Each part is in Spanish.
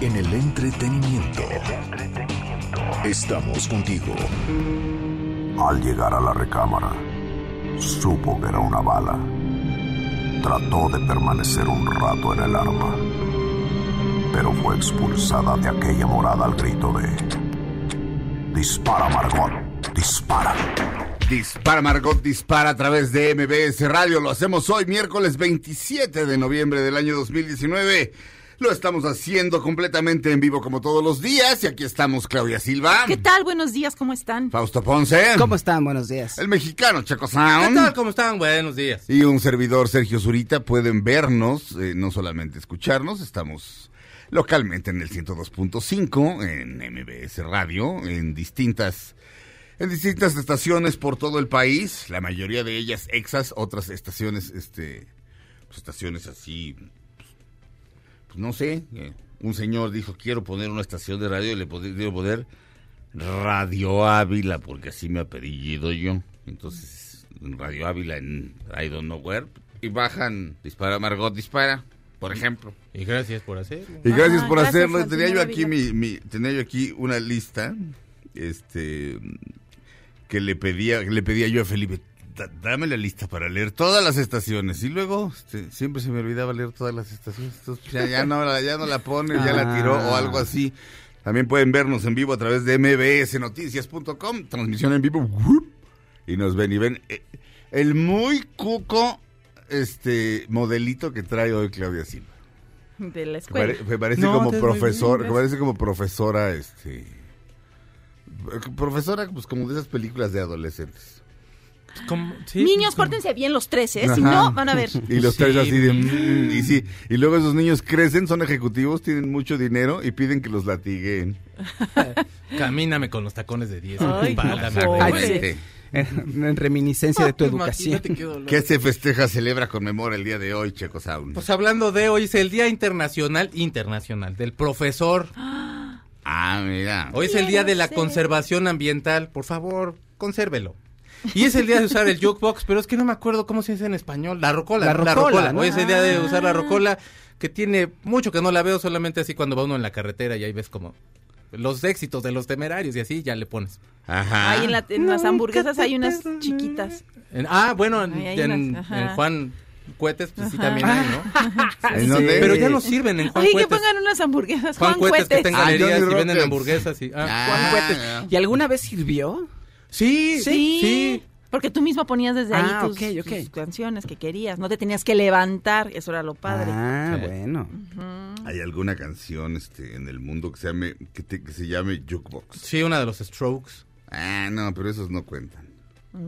En el entretenimiento. Estamos contigo. Al llegar a la recámara, supo que era una bala. Trató de permanecer un rato en el arma, pero fue expulsada de aquella morada al grito de... Dispara, Margot, dispara. Dispara Margot, dispara a través de MBS Radio. Lo hacemos hoy, miércoles 27 de noviembre del año 2019. Lo estamos haciendo completamente en vivo como todos los días. Y aquí estamos, Claudia Silva. ¿Qué tal? Buenos días, ¿cómo están? Fausto Ponce. ¿Cómo están? Buenos días. El mexicano Chaco ¿Qué Sound. tal? ¿Cómo están? Buenos días. Y un servidor Sergio Zurita. Pueden vernos, eh, no solamente escucharnos. Estamos localmente en el 102.5, en MBS Radio, en distintas, en distintas estaciones por todo el país. La mayoría de ellas exas, otras estaciones, este, pues, estaciones así, no sé. eh, un señor dijo, quiero poner una estación de radio y le quiero poner Radio Ávila, porque así me apellido yo. Entonces, en Radio Ávila en I don't know where. Y bajan, dispara Margot, dispara, por ejemplo. Y gracias por hacerlo. Y gracias Ajá, por gracias hacerlo. Tenía yo aquí mi, mi- tenía yo aquí una lista, este, que le pedía, que le pedía yo a Felipe. "Da- Dame la lista para leer todas las estaciones. Y luego este, siempre se me olvidaba leer todas las estaciones. Entonces, ya, ya no, la- ya no la pone, ya la tiró o Ah. algo así. También pueden vernos en vivo a través de mbsnoticias.com, transmisión en vivo. Y nos ven y ven eh, el muy cuco este modelito que trae hoy Claudia Silva. De la Que escuela. pare- que parece No, como profesor, que parece como profesora, este... Profesora, pues como de esas películas de adolescentes. ¿Cómo? Sí, Niños, ¿cómo? pórtense bien los tres, ¿eh? Si no, van a ver. Y los Sí, tres así de... mi- "Mm", y sí, y luego esos niños crecen, son ejecutivos, tienen mucho dinero y piden que los latiguen. Camíname con los tacones de 10. Ay, Espálame, no, güey. Ay, pobre. sí. En reminiscencia de tu Pues, educación. qué dolor. ¿Qué se festeja, celebra, conmemora el día de hoy, Checo Sound? Pues hablando de hoy, es el Día Internacional, internacional, del profesor. ah, mira. Hoy es el Día de la conservación ambiental. Por favor, consérvelo. Y es el día de usar el jukebox, pero es que no me acuerdo cómo se dice en español. La rocola. La La rocola. Hoy es el día de usar la Ah. rocola, que tiene mucho que no la veo, solamente así cuando va uno en la carretera y ahí ves como los éxitos de los temerarios y así ya le pones. Ajá. Ahí en, la- en las hamburguesas hay unas chiquitas. En- ah, bueno, en, Juan Cuetes, pues sí también hay, ¿no? ¿En dónde? Pero ya no sirven en Juan Oye, que Cuetes. pongan unas hamburguesas. Juan, Juan, Cuetes, que Cuetes. está en Ah, y venden hamburguesas y... ah. Ah, Juan Cuetes. ya. ¿Y alguna vez sirvió? Sí, Sí, sí. Porque tú mismo ponías desde ahí Ah, tus, canciones que querías. No te tenías que levantar. Eso era lo padre. Ah, Sí. bueno. ¿Hay alguna canción este, en el mundo que se llame, que, te- que se llame Jukebox? Sí, una de los Strokes. Ah, no, pero esos no cuentan.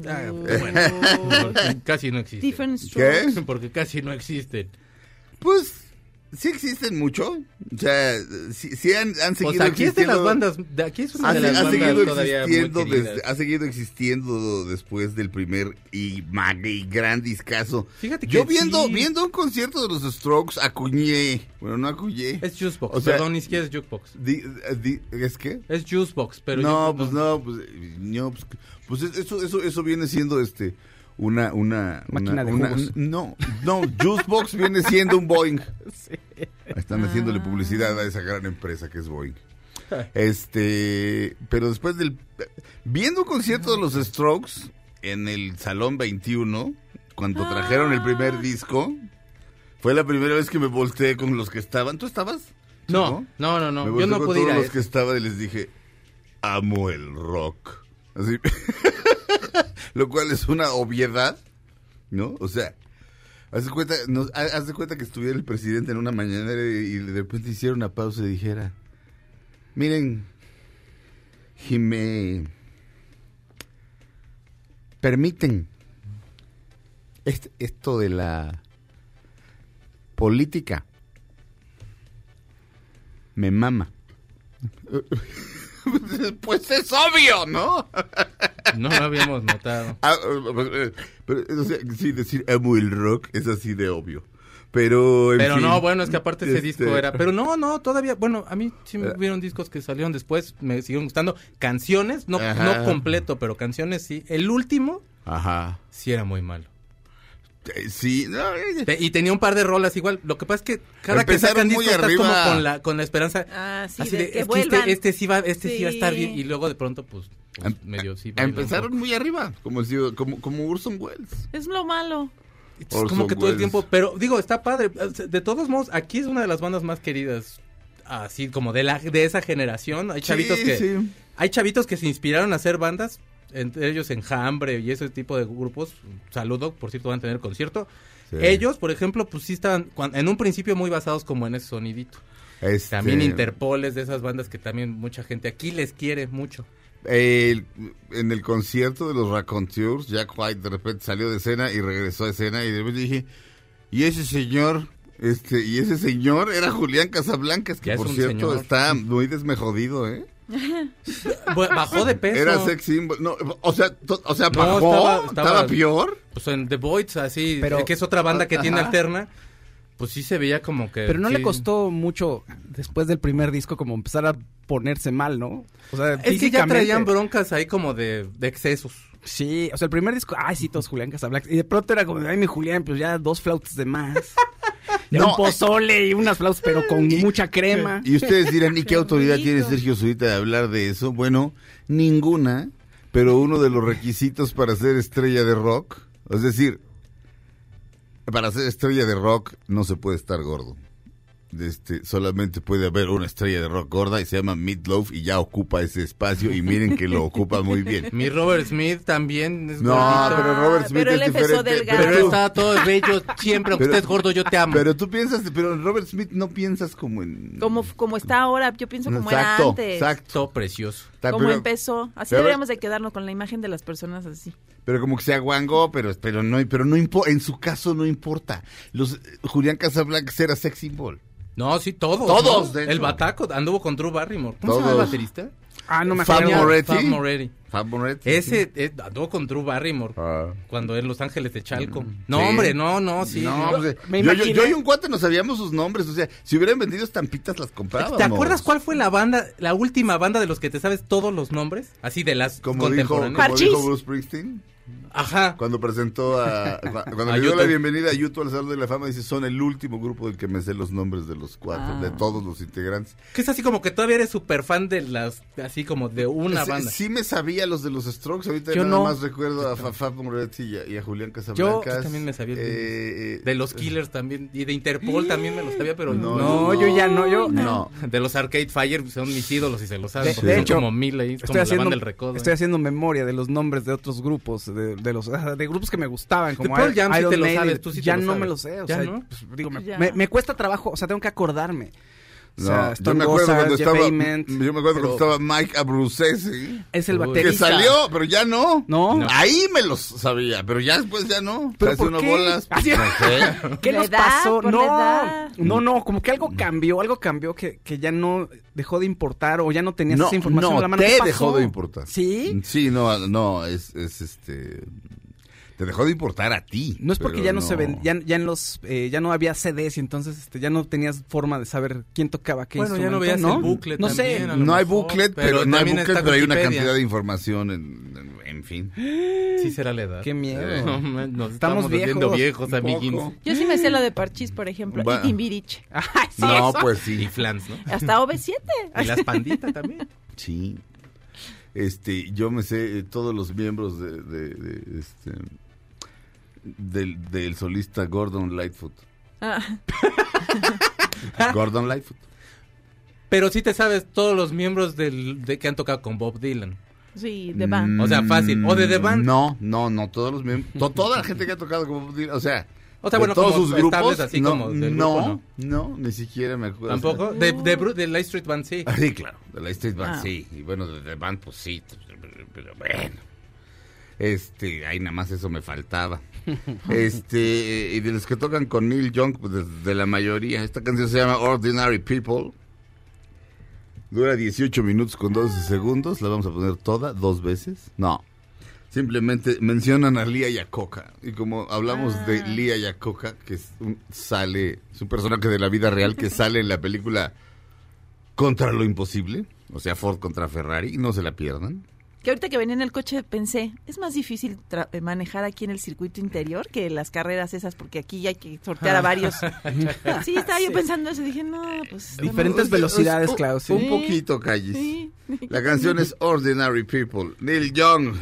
Ah, Oh. bueno, casi no existen. Different ¿Qué? strokes. Porque casi no existen. Pues sí existen mucho. O sea, sí, sí han, han Pues seguido aquí es de las existiendo. bandas, de aquí es una Ha, de las ha bandas seguido todavía muy existiendo queridas. desde- ha seguido existiendo después del primer y mag y gran discazo. Fíjate que Yo viendo, sí. viendo un concierto de los Strokes acuñé. Bueno, no acuñé. Es Juicebox, O sea- perdón, ni siquiera es Jukebox. Di- di- ¿Es qué? Es Juicebox, pero... no, pues no, pues, no, pues, pues es- eso, eso, eso viene siendo este una, una, Máquina una- de una- jugos. no, no, Juicebox viene siendo un Boeing. Están haciéndole publicidad a esa gran empresa que es Boeing. Este, pero después del viendo un concierto de los Strokes en el Salón 21, cuando trajeron el primer disco, fue la primera vez que me volteé con los que estaban. ¿Tú estabas? No, no, no, no. Me Yo no con pude ir todos a los ese. que estaban y les dije, amo el rock. Así. Lo cual es una obviedad, ¿no? O sea, haz de cuenta, haz de cuenta que estuviera el presidente en una mañanera y, de repente hiciera una pausa y dijera, miren, si me permiten est- esto de la política me mama. pues es obvio, ¿no? No lo habíamos notado. Ah, eh, pero, o sea, sí, decir amo el rock es así de obvio. Pero, en Pero fin, no, bueno, es que aparte ese este, disco era... Pero no, no, todavía... Bueno, a mí sí me Eh. hubieron discos que salieron después, me siguieron gustando. Canciones, no, Ajá. no completo, pero canciones sí. El último Ajá. sí era muy malo. Eh, Sí, no, eh, Te- y tenía un par de rolas igual. Lo que pasa es que cada que Empezaron sacan muy discos estás como arriba. con la, con la esperanza... Ah, sí, así de de, que es que vuelvan. este, este sí va, este sí. va a estar bien. Y luego de pronto, pues, pues, Em- medio sí. un empezaron muy arriba, como, el- como, como Urson Wells. Es lo malo. Es Orson como que todo el Welles. tiempo, pero digo, está padre. De todos modos, aquí es una de las bandas más queridas, así como de la de esa generación. Hay chavitos Sí, que sí. hay chavitos que se inspiraron a hacer bandas, entre ellos Enjambre y ese tipo de grupos. Saludo, por cierto, van a tener concierto. Sí. Ellos, por ejemplo, pues sí estaban en un principio muy basados como en ese sonidito. Este, También Interpol es de esas bandas que también mucha gente aquí les quiere mucho. el- en el concierto de los Raconteurs, Jack White de repente salió de escena y regresó a escena y de repente dije, y ese señor, este, y ese señor era Julián Casablancas, que Ya por cierto señor. está muy desmejodido, ¿eh? Bajó de peso. Era sex symbol, no, o sea, to- o sea, No, bajó, estaba- estaba, estaba- peor. Pues en The Voids, así, Pero- que es otra banda que tiene alterna, pues sí se veía como que... Pero no sí. le costó mucho después del primer disco como empezar a ponerse mal, ¿no? O sea, Es que ya traían broncas ahí como de, de excesos. Sí, o sea, el primer disco, ay, sí, todos Julián Casablanca. Y de pronto era como, ay, mi Julián, pues ya dos flautas de más. No, un pozole y unas flautas, pero con mucha crema. Y ustedes dirán, ¿y qué autoridad tiene Sergio Zurita de hablar de eso? Bueno, ninguna, pero uno de los requisitos para ser estrella de rock, es decir, para ser estrella de rock no se puede estar gordo. Este, solamente puede haber una estrella de rock gorda y se llama Meatloaf y ya ocupa ese espacio y miren que lo ocupa muy bien. Mi Robert Smith también es No, gordito. pero Robert Ah, Smith pero es él empezó diferente. delgado. Pero tú- está todo bello siempre, aunque Pero- estés gordo, yo te amo. pero tú piensas, pero Robert Smith no piensas como en... Como, como está ahora, yo pienso como era antes. exacto. Precioso. Está- Como pero- empezó. Así pero- deberíamos de quedarnos con la imagen de las personas así. Pero como que se aguangó, pero, pero no, pero no en su caso no importa. Los Julián Casablancas era sex symbol. No, sí, todos. Todos, ¿no? de hecho. El Bataco anduvo con Drew Barrymore. ¿Cómo se llama el Todos. baterista? Ah, no me Fab acuerdo. Moretti. Fab Moretti. Fab Moretti. Ese eh, anduvo con Drew Barrymore. Ah. Cuando en Los Ángeles de Chalco. No, Sí. hombre, no, no, sí. No, pues, Me yo, yo- imaginé- yo y un cuate no sabíamos sus nombres. O sea, si hubieran vendido estampitas, las comprábamos. ¿Te acuerdas cuál fue la banda, la última banda de los que te sabes todos los nombres? Así de las Como dijo, contemporáneas. como Parchís. dijo Bruce Springsteen, Ajá. cuando presentó a. cu- Cuando le dio la YouTube. bienvenida a YouTube al Salón de la Fama, dice: Son el último grupo del que me sé los nombres de los cuatro, Ah. de todos los integrantes. Que es así como que todavía eres súper fan de las, así como de una Sí- banda. Sí me sabía los de los Strokes, ahorita Yo nada no. más recuerdo a Fa- Fab Moretti y a, y a Julián Casablancas. Yo también me sabía Eh, eh, De los Killers también. Y de Interpol también me lo sabía, pero No, no. No, yo ya no, yo- No. De los Arcade Fire son mis ídolos y se lo saben. De- de hecho, como mil ahí. Es como Estoy la haciendo, banda del recodo. estoy haciendo memoria de los nombres de otros grupos, de, de los de grupos que me gustaban, como Pearl Iron- Jam sí Iron te lo Maiden. sabes, tú sí te ya lo no sabes. me lo sé, o ¿Ya sea, no? pues, digo, me, me- me cuesta trabajo, o sea, tengo que acordarme. O No, sea, yo me acuerdo Gossard, cuando Jeff estaba, Ament, yo me acuerdo pero cuando estaba Mike Abruzzese, es el baterista. que salió, pero ya no. ¿No? No. Ahí me los sabía, pero ya después ya no. ¿Pero por unas qué? bolas. Ah, sí. No sé. ¿Qué edad, pasó? No, no, no, como que algo cambió, algo cambió que, que ya no dejó de importar o ya no tenías No, esa información no, a la mano. te ¿Qué pasó? dejó de importar. ¿Sí? Sí, no, no, es, es este... Te dejó de importar a ti. No es porque ya no, se ven, ya, ya en los, eh, ya no había CDs y entonces este, ya no tenías forma de saber quién tocaba qué Bueno, ya no veías el booklet No también, sé. No hay mejor, booklet, pero pero, no hay booklet, pero hay una cantidad de información, en, en, en fin. Sí será la edad. Qué miedo. No, man, nos Estamos estamos viendo viejos, viejos, poco. Yo sí me sé lo de Parchís, por ejemplo, y Timbiriche. Sí, No, eso. pues Y sí. Flans, ¿no? Hasta OV7. Y las panditas también. Sí. Este, yo me sé eh, todos los miembros de, de- de, este del, del solista Gordon Lightfoot. Ah, Gordon Lightfoot. Pero sí te sabes todos los miembros del, de que han tocado con Bob Dylan. sí, de band. O sea, fácil. O de The Band. Mm, No, no, no, todos los miembros. to- toda la gente que ha tocado como o sea, O sea, bueno, todos como sus grupos, así no, como del no, grupo, no, ni siquiera me acuerdo. ¿Tampoco? De, de, de Light Street Band, sí. Ah, sí, claro, de la Street Band Ah. sí, y bueno, de The Band pues sí, pero bueno. Este, ahí nada más eso me faltaba. Este, y de los que tocan con Neil Young, pues de, de la mayoría, esta canción se llama Ordinary People. Dura 18 minutos con 12 segundos. La vamos a poner toda, dos veces. No. Simplemente mencionan a Lía Yacoca. Y como hablamos de Lía Yacoca, que es un- sale, es un personaje de la vida real que sale en la película Contra lo Imposible. O sea, Ford contra Ferrari. No se la pierdan. Que ahorita que venía en el coche pensé, es más difícil tra- eh, manejar aquí en el circuito interior que las carreras esas, porque aquí ya hay que sortear a varios. Sí, estaba yo pensando eso, dije, no, pues... Diferentes velocidades, Un- Klaus, sí. Un poquito, Calles. Sí. La canción es Ordinary People. Neil Young.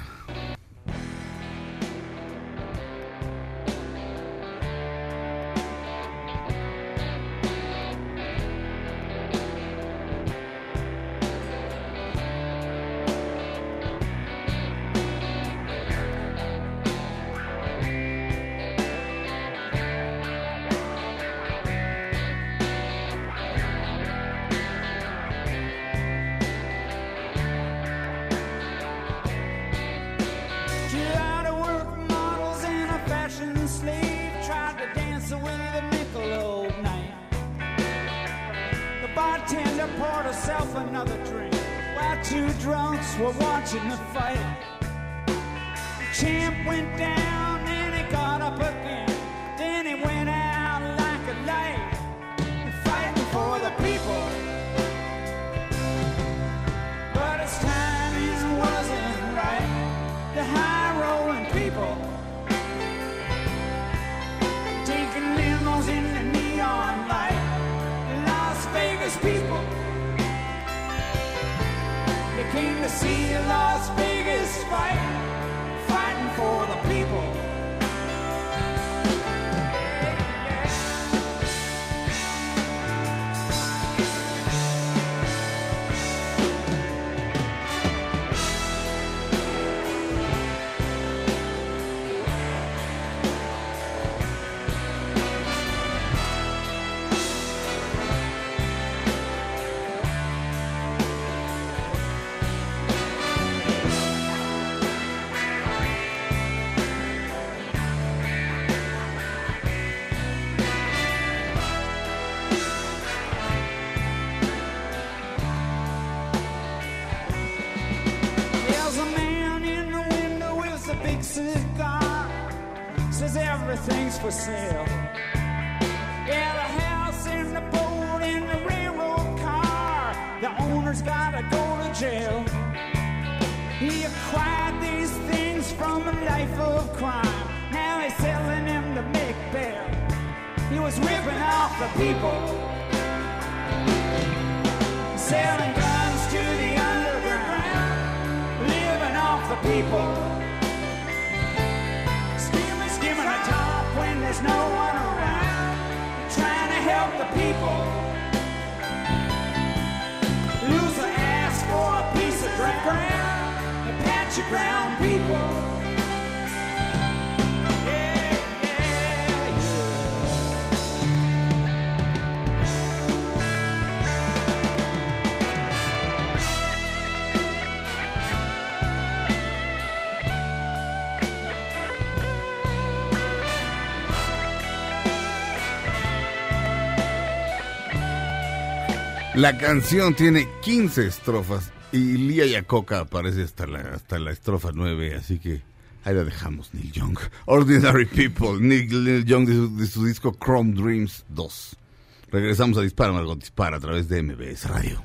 For sale. Yeah, the house and the boat and the railroad car. The owner's gotta go to jail. He acquired these things from a life of crime. Now he's selling them to make bail. He was ripping off the people selling guns to the underground, living off the people. There's no one around, trying to help the people. Loser ask for a piece of ground, a patch of ground people. La canción tiene 15 estrofas y Lía Yacoca aparece hasta la, hasta la estrofa 9, así que ahí la dejamos, Neil Young. Ordinary People, Neil, Neil Young de su, disco Chrome Dreams 2. Regresamos a Dispara, Margot Dispara a través de MBS Radio.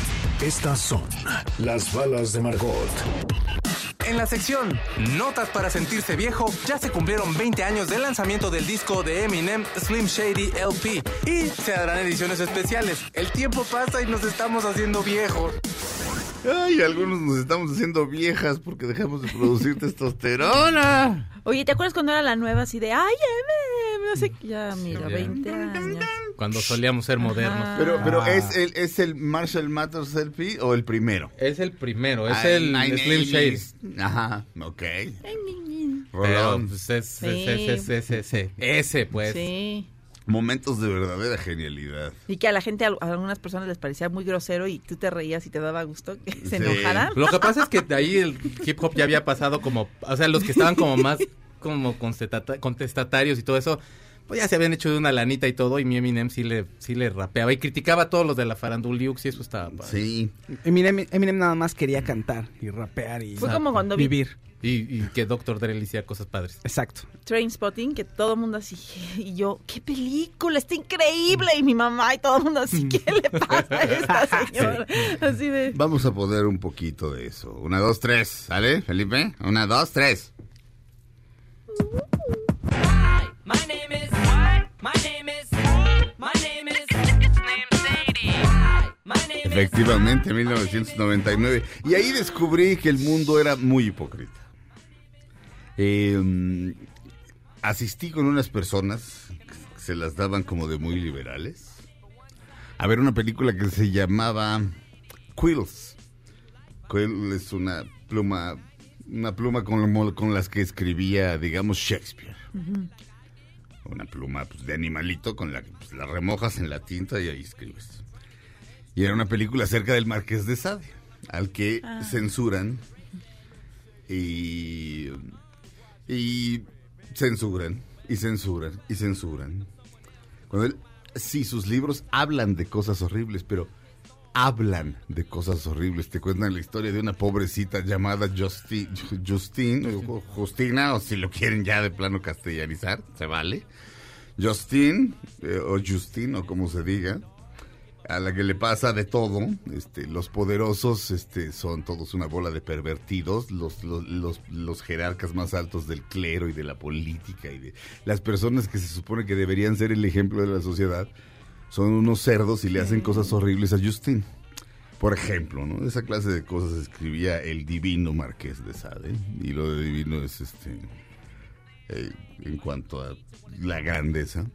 Estas son las balas de Margot. En la sección Notas para sentirse viejo, ya se cumplieron 20 años del lanzamiento del disco de Eminem Slim Shady LP y se harán ediciones especiales. El tiempo pasa y nos estamos haciendo viejos. Ay, algunos nos estamos haciendo viejas porque dejamos de producir testosterona. Oye, ¿te acuerdas cuando era la nueva así de, ay, M, sé, qué? ya, mira, Ya. 20 años. Cuando solíamos ser modernos. Pero, pero Ah. ¿es, el, ¿es el Marshall Mathers LP o el primero? Es el primero, es el Nine Slim Shady. Eighties. Ajá, ok. Pero Rolón. pues es, Sí. es, es, es- es- ese, ese pues. Sí. Momentos de verdadera genialidad. Y que a la gente, a algunas personas les parecía muy grosero y tú te reías y te daba gusto que se Sí. enojaran. Lo que pasa es que de ahí el hip hop ya había pasado como, o sea, los que estaban como más como contestatarios y todo eso, pues ya se habían hecho de una lanita y todo, y mi Eminem sí le, sí le rapeaba y criticaba a todos los de la faranduliux y eso estaba padre. Sí. Eminem, Eminem nada más quería cantar y rapear y Fue como cuando vi vivir. Y, y que Dr. Dre le hacía cosas padres. Exacto. Trainspotting, que todo el mundo así, y yo, ¡qué película! ¡Está increíble! Y mi mamá y todo el mundo así, ¿qué le pasa a esta señora? Así de... Vamos a poner un poquito de eso. Una, dos, tres. ¿Sale, Felipe? Una, dos, tres. Efectivamente, 1999. Y ahí descubrí que el mundo era muy hipócrita. Eh, asistí con unas personas que se las daban como de muy liberales a ver una película que se llamaba Quills. Quill es una pluma, una pluma con, con las que escribía, digamos, Shakespeare. Una pluma pues, de animalito con la que pues, la remojas en la tinta y ahí escribes. Y era una película acerca del Marqués de Sade, al que censuran y, y censuran y censuran y censuran. Cuando él, sí, sus libros hablan de cosas horribles, pero hablan de cosas horribles. Te cuentan la historia de una pobrecita llamada Justi- Justine, o Justina, o si lo quieren ya de plano castellanizar, se vale. Justine, eh, o Justine, o como se diga, a la que le pasa de todo. Este, los poderosos este, son todos una bola de pervertidos, los, los, los, los jerarcas más altos del clero y de la política y de las personas que se supone que deberían ser el ejemplo de la sociedad, son unos cerdos y le hacen cosas horribles a Justin. Por ejemplo, ¿no? Esa clase de cosas escribía el divino Marqués de Sade. Y lo de divino es este. eh, en cuanto a la grandeza.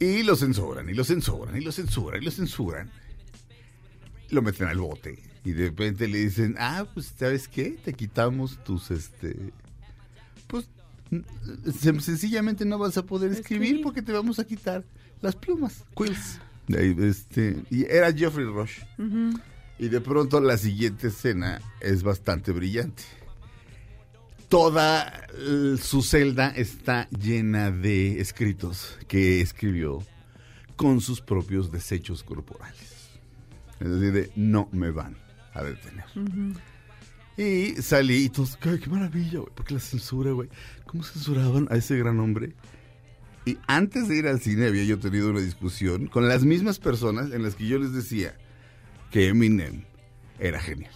Y lo censuran, y lo censuran, y lo censuran, y lo censuran. Lo meten al bote. Y de repente le dicen, ah, pues, ¿sabes qué? Te quitamos tus, este... Pues, sencillamente no vas a poder Escribir. porque te vamos a quitar las plumas. Quills. Este, y era Jeffrey Rush. Y de pronto la siguiente escena es bastante brillante. Toda su celda está llena de escritos que escribió con sus propios desechos corporales. Es decir, de no me van a detener. Y salí y todos, "Ay, qué maravilla, güey, porque la censura, güey. ¿Cómo censuraban a ese gran hombre? Y antes de ir al cine había yo tenido una discusión con las mismas personas en las que yo les decía que Eminem era genial.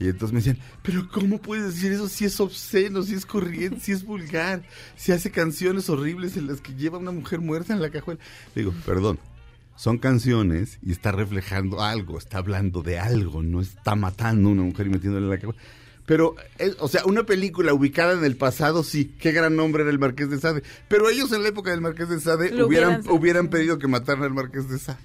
Y entonces me decían, pero ¿cómo puedes decir eso si es obsceno, si es corriente, si es vulgar, si hace canciones horribles en las que lleva una mujer muerta en la cajuela? Digo, perdón, son canciones y está reflejando algo, está hablando de algo, no está matando a una mujer y metiéndole en la cajuela. Pero, eh, o sea, una película ubicada en el pasado, sí, qué gran nombre era el Marqués de Sade. Pero ellos en la época del Marqués de Sade Lo hubieran, hubieran- hubieran pedido que mataran al Marqués de Sade.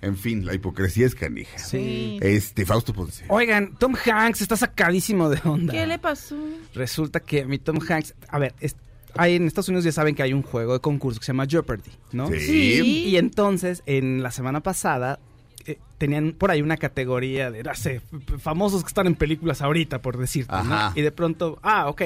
En fin, la hipocresía es canija. Sí. Este, Fausto Ponce. Oigan, Tom Hanks está sacadísimo de onda. ¿Qué le pasó? Resulta que mi Tom Hanks, a ver, es- hay, en Estados Unidos ya saben que hay un juego de concurso que se llama Jeopardy, ¿no? Sí. Sí. Y entonces, en la semana pasada, eh, tenían por ahí una categoría de, no sé, f- famosos que están en películas ahorita, por decirte, ¿no? Y de pronto, ah, ok.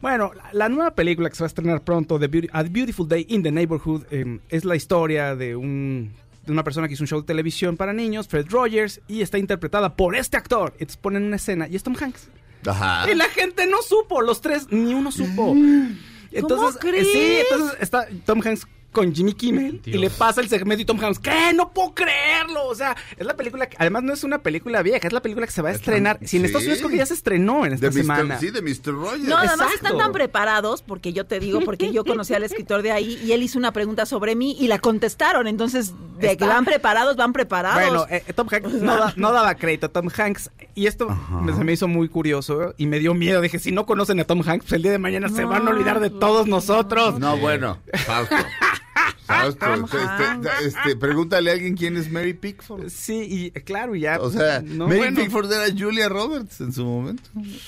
Bueno, la, la nueva película que se va a estrenar pronto, The Beauty- A Beautiful Day in the Neighborhood, eh, es la historia de un de una persona que hizo un show de televisión para niños, Fred Rogers, y está interpretada por este actor. Entonces ponen una escena y es Tom Hanks. Ajá. Y la gente no supo, los tres, ni uno supo. Entonces, crees? sí, entonces está Tom Hanks con Jimmy Kimmel y le pasa el segmento y Tom Hanks, ¿qué? No puedo creerlo. O sea, es la película que, además no es una película vieja, es la película que se va a estrenar. Si en. Estados Unidos creo que ya se estrenó en esta De Mr. semana. Sí, de Mr. Rogers. No, además Exacto. están tan preparados, porque yo te digo, porque yo conocí al escritor de ahí y él hizo una pregunta sobre mí y la contestaron. Entonces, de Está- que van preparados, van preparados. Bueno, eh, Tom Hanks no, da- no daba crédito a Tom Hanks. Y esto me- se me hizo muy curioso y me dio miedo. Dije, si no conocen a Tom Hanks, pues el día de mañana se van a olvidar de todos nosotros. No, bueno, Fausto. Este, este, pregúntale a alguien quién es Mary Pickford. Sí, y claro, ya. O sea, no, Mary bueno. Pickford era Julia Roberts en su momento.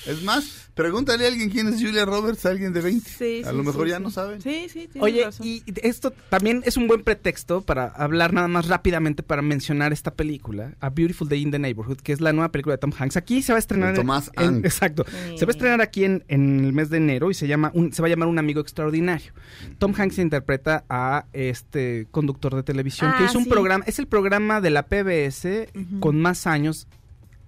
Es más, pregúntale a alguien quién es Julia Roberts, a alguien de 20. Sí, a sí, lo sí, mejor ya sí. no saben. Sí, sí, tienes Oye, razón. y esto también es un buen pretexto para hablar nada más rápidamente para mencionar esta película, A Beautiful Day in the Neighborhood, que es la nueva película de Tom Hanks. Aquí se va a estrenar. De Thomas en-. Exacto. Sí. Se va a estrenar aquí en, en el mes de enero y se llama un, se va a llamar Un amigo extraordinario. Tom Hanks interpreta a este conductor de televisión que Ah, hizo un sí. programa, es el programa de la PBS con más años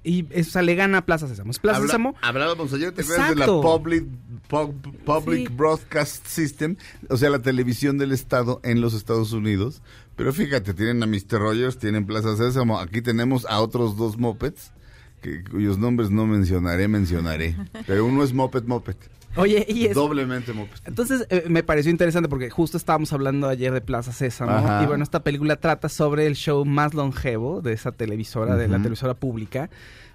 y o sea, le gana a Plaza Sésamo. Es Plaza Habla- Sésamo. Hablábamos ayer, ¿te acuerdas de la. Public, Pub- Public Sí. Broadcast System? O sea, la televisión del Estado en los Estados Unidos. Pero fíjate, tienen a Mr. Rogers, tienen Plaza Sésamo. Aquí tenemos a otros dos mopeds, que, cuyos nombres no mencionaré, mencionaré. Pero uno es moped, moped. Oye, y es, Doblemente. Entonces eh, me pareció interesante porque justo estábamos hablando ayer de Plaza Sésamo Ajá. y bueno, esta película trata sobre el show más longevo de esa televisora, de la televisora pública,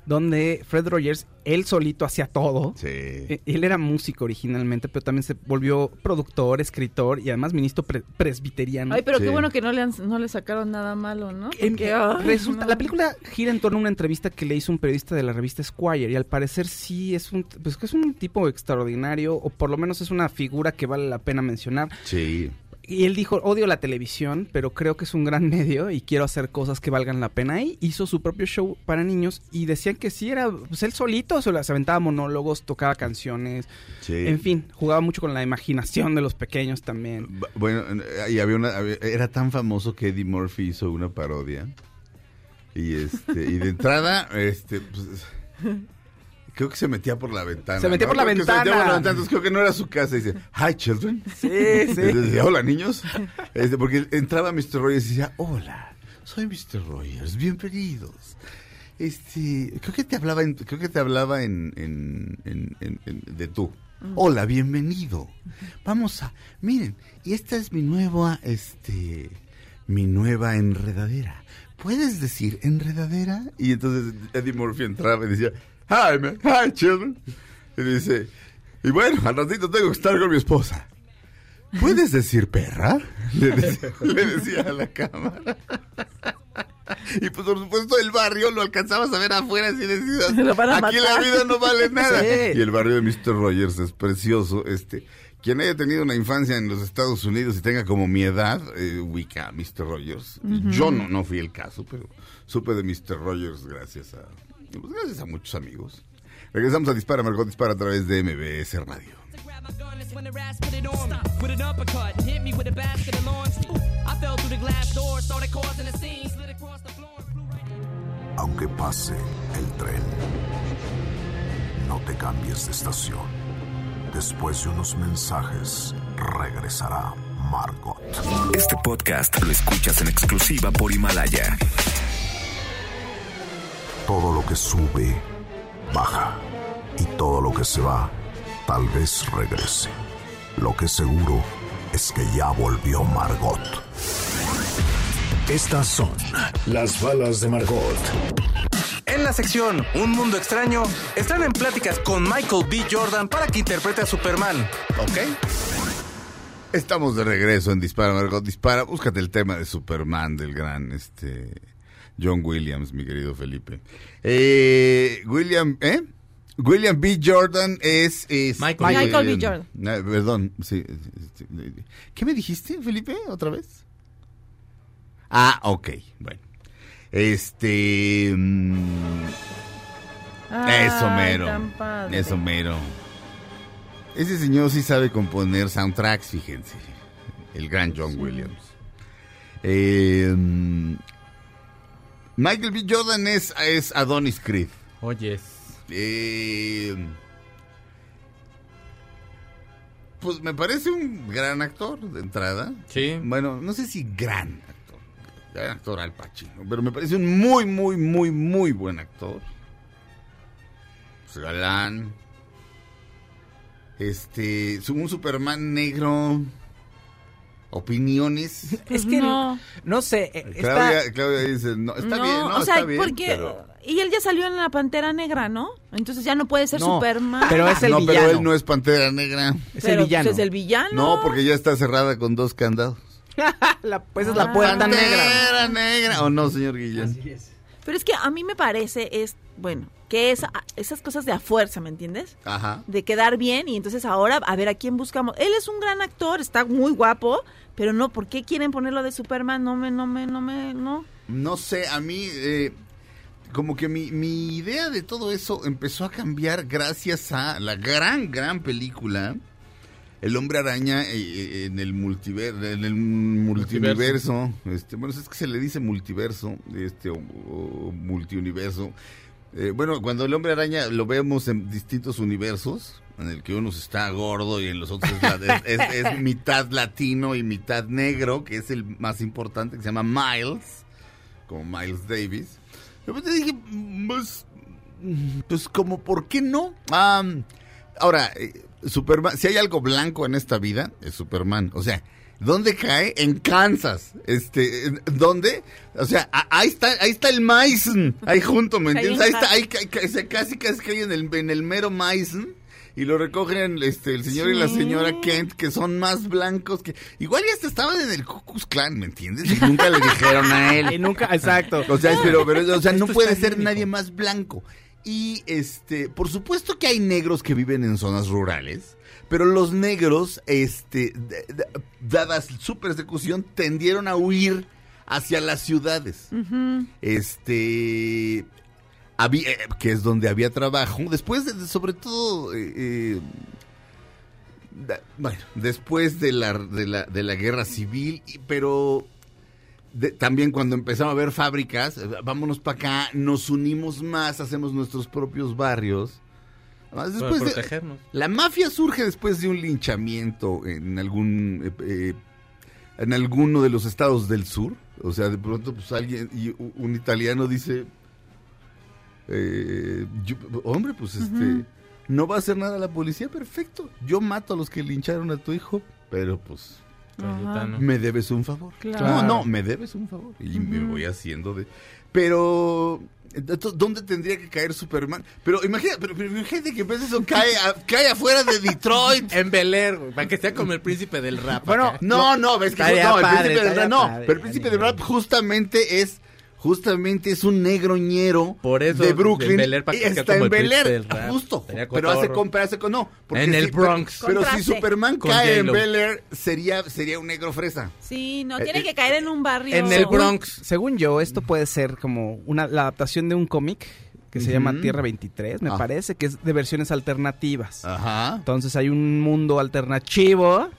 donde Fred Rogers, él solito hacía todo. Sí. Eh, Él era músico originalmente, pero también se volvió productor, escritor y además ministro pre- presbiteriano. Ay, pero Sí. qué bueno que no le, han- no le sacaron nada malo, ¿no? Em, Porque, ay, resulta, no. la película gira en torno a una entrevista que le hizo un periodista de la revista Squire y al parecer sí es un, pues que es un tipo extraordinario o por lo menos es una figura que vale la pena mencionar. Sí. Y él dijo, odio la televisión, pero creo que es un gran medio y quiero hacer cosas que valgan la pena. Y hizo su propio show para niños y decían que sí era, pues él solito se las aventaba monólogos, tocaba canciones, Sí. en fin, jugaba mucho con la imaginación de los pequeños también. Bueno, eh, y había una, era tan famoso que Eddie Murphy hizo una parodia. Y este, y de entrada, este, pues, creo que se metía por la ventana. Se metía por la Creo que se metía por ventana. la ventana, entonces creo que no era su casa. Y dice, hi children. Sí, Y decía, hola niños. Este, porque entraba Mr. Rogers y decía, hola, soy Mr. Rogers, bienvenidos. Este, creo que te hablaba en, creo que te hablaba en, en- en- en- en- de tú. Hola, bienvenido. Vamos a, miren, y esta es mi nueva, este, mi nueva enredadera. ¿Puedes decir enredadera? Y entonces Eddie Murphy entraba y decía, hi, man, hi, children. Y dice, y bueno, al ratito tengo que estar con mi esposa. ¿Puedes decir perra? Le decía, le decía a la cámara. Y pues por supuesto el barrio lo alcanzabas a ver afuera así decías, aquí la matar". vida no vale nada. Sí. Y el barrio de Mr. Rogers es precioso. Este, quien haya tenido una infancia en los Estados Unidos y tenga como mi edad, eh, ubica a Mr. Rogers. Yo no, no fui el caso, pero supe de Mr. Rogers gracias a, pues, gracias a muchos amigos. Regresamos a Dispara, Margot Dispara a través de MBS Radio. Aunque pase el tren, no te cambies de estación. Después de unos mensajes, regresará Margot. Este podcast lo escuchas en exclusiva por Himalaya. Todo lo que sube, baja. Y todo lo que se va, tal vez regrese. Lo que seguro es que ya volvió Margot. Estas son las balas de Margot. En la sección Un Mundo Extraño, están en pláticas con Michael B. Jordan para que interprete a Superman. ¿Ok? Estamos de regreso en Dispara, Margot Dispara. Búscate el tema de Superman del gran este John Williams, mi querido Felipe. Eh, William, ¿eh? William B. Jordan es... es Michael. Michael B. Jordan. eh, perdón, sí. este, ¿Qué me dijiste, Felipe, otra vez? Ah, ok, bueno. Este... mm, eso Ay, mero. tan padre. Eso mero. Ese señor sí sabe componer soundtracks, fíjense. El gran John Williams. Eh, mm, Michael B. Jordan es, es Adonis Creed. Oyes. Eh, pues me parece un gran actor de entrada. Sí. Bueno, no sé si gran actor. Gran actor Al Pacino. Pero me parece un muy, muy, muy, muy buen actor. Pues, galán. Este. Un Superman negro. Opiniones. Es que No. no, sé, eh, está- Claudia, Claudia dice, no, está bien, no, o sea, está bien. porque... pero- Y él ya salió en la Pantera Negra, ¿no? Entonces ya no puede ser No, Superman. pero es el no, villano. pero él no es Pantera Negra. es Pero, el villano. pues, es el villano. No, porque ya está cerrada con dos candados. La- pues es la Ah. puerta negra. Pantera Negra. ¿O no, señor Guillén? Pero es que a mí me parece, es, bueno, que es a- esas cosas de a fuerza, ¿me entiendes? Ajá. De quedar bien y entonces ahora a ver a quién buscamos. Él es un gran actor, está muy guapo, pero no, ¿por qué quieren ponerlo de Superman? No me, no me, no me, no. No sé, a mí, eh, como que mi, mi idea de todo eso empezó a cambiar gracias a la gran, gran película. El hombre araña eh, eh, en el multiver en el multiverso, este, bueno, es que se le dice multiverso, este, o, o multiuniverso. Eh, bueno, cuando el hombre araña lo vemos en distintos universos, en el que unos está gordo y en los otros es, mitad latino y mitad negro, que es el más importante, que se llama Miles, como Miles Davis. Yo te dije, pues, pues como, ¿por qué no? Ah, ahora, eh, Superman, si hay algo blanco en esta vida, es Superman. O sea, ¿dónde cae? En Kansas. Este, ¿en- ¿dónde? O sea, ahí está, ahí está el Mason, ahí junto, ¿me entiendes? Ahí está, ahí casi casi cae en el, en el mero Mason. Y lo recogen este, el señor y la señora Kent, que son más blancos que... Igual ya hasta estaban en el Ku Klux Klan, ¿me entiendes? Y nunca le dijeron a él. Y nunca, exacto. O sea, pero, pero, o sea, no puede ser único. nadie más blanco. Y este, por supuesto que hay negros que viven en zonas rurales, pero los negros, este, d- d- dadas su persecución, tendieron a huir hacia las ciudades. Este, había, eh, que es donde había trabajo. Después, de, sobre todo, eh, eh, da- bueno, después de la, de la, de la guerra civil, pero de- también cuando empezamos a ver fábricas, vámonos para acá, nos unimos más, hacemos nuestros propios barrios. Para de- protegernos. la mafia surge después de un linchamiento en algún eh, en alguno de los estados del sur. O sea, de pronto, pues alguien, y un italiano dice, eh, yo- hombre, pues este, no va a hacer nada la policía, perfecto. Yo mato a los que lincharon a tu hijo, pero pues Cayetano. me debes un favor. Claro. No, no, me debes un favor. Y me voy haciendo de... Pero... entonces, ¿Dónde tendría que caer Superman? Pero imagínate, pero, pero imagínate que en vez de eso cae, a- cae afuera de Detroit. En Bel Air, güey, para que sea como el príncipe del rap. Bueno, acá. No, no, ves que no, el príncipe del rap no, pero el príncipe del rap justamente es justamente es un negroñero Por eso, de Brooklyn en está en el Bel Air, justo, pero hace cotorro. compra, hace con no, porque En el si- Bronx. Pero, pero si. Superman Con cae en. Bel Air sería sería un negro fresa. Sí, no, Eh, tiene eh, que caer en un barrio. En el Bronx. Según yo, esto puede ser como una, la adaptación de un cómic que se llama Tierra 23, me Ah. parece, que es de versiones alternativas. Ajá. Entonces hay un mundo alternativo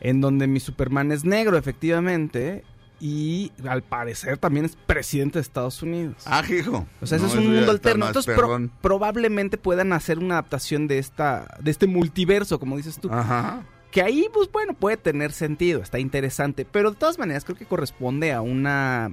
en donde mi Superman es negro, efectivamente, y al parecer también es presidente de Estados Unidos. Ah, hijo. O sea, No, es un mundo alterno. Entonces, pro- probablemente puedan hacer una adaptación de esta de este multiverso, como dices tú. Ajá. Que ahí, pues bueno, puede tener sentido, está interesante. Pero de todas maneras, creo que corresponde a una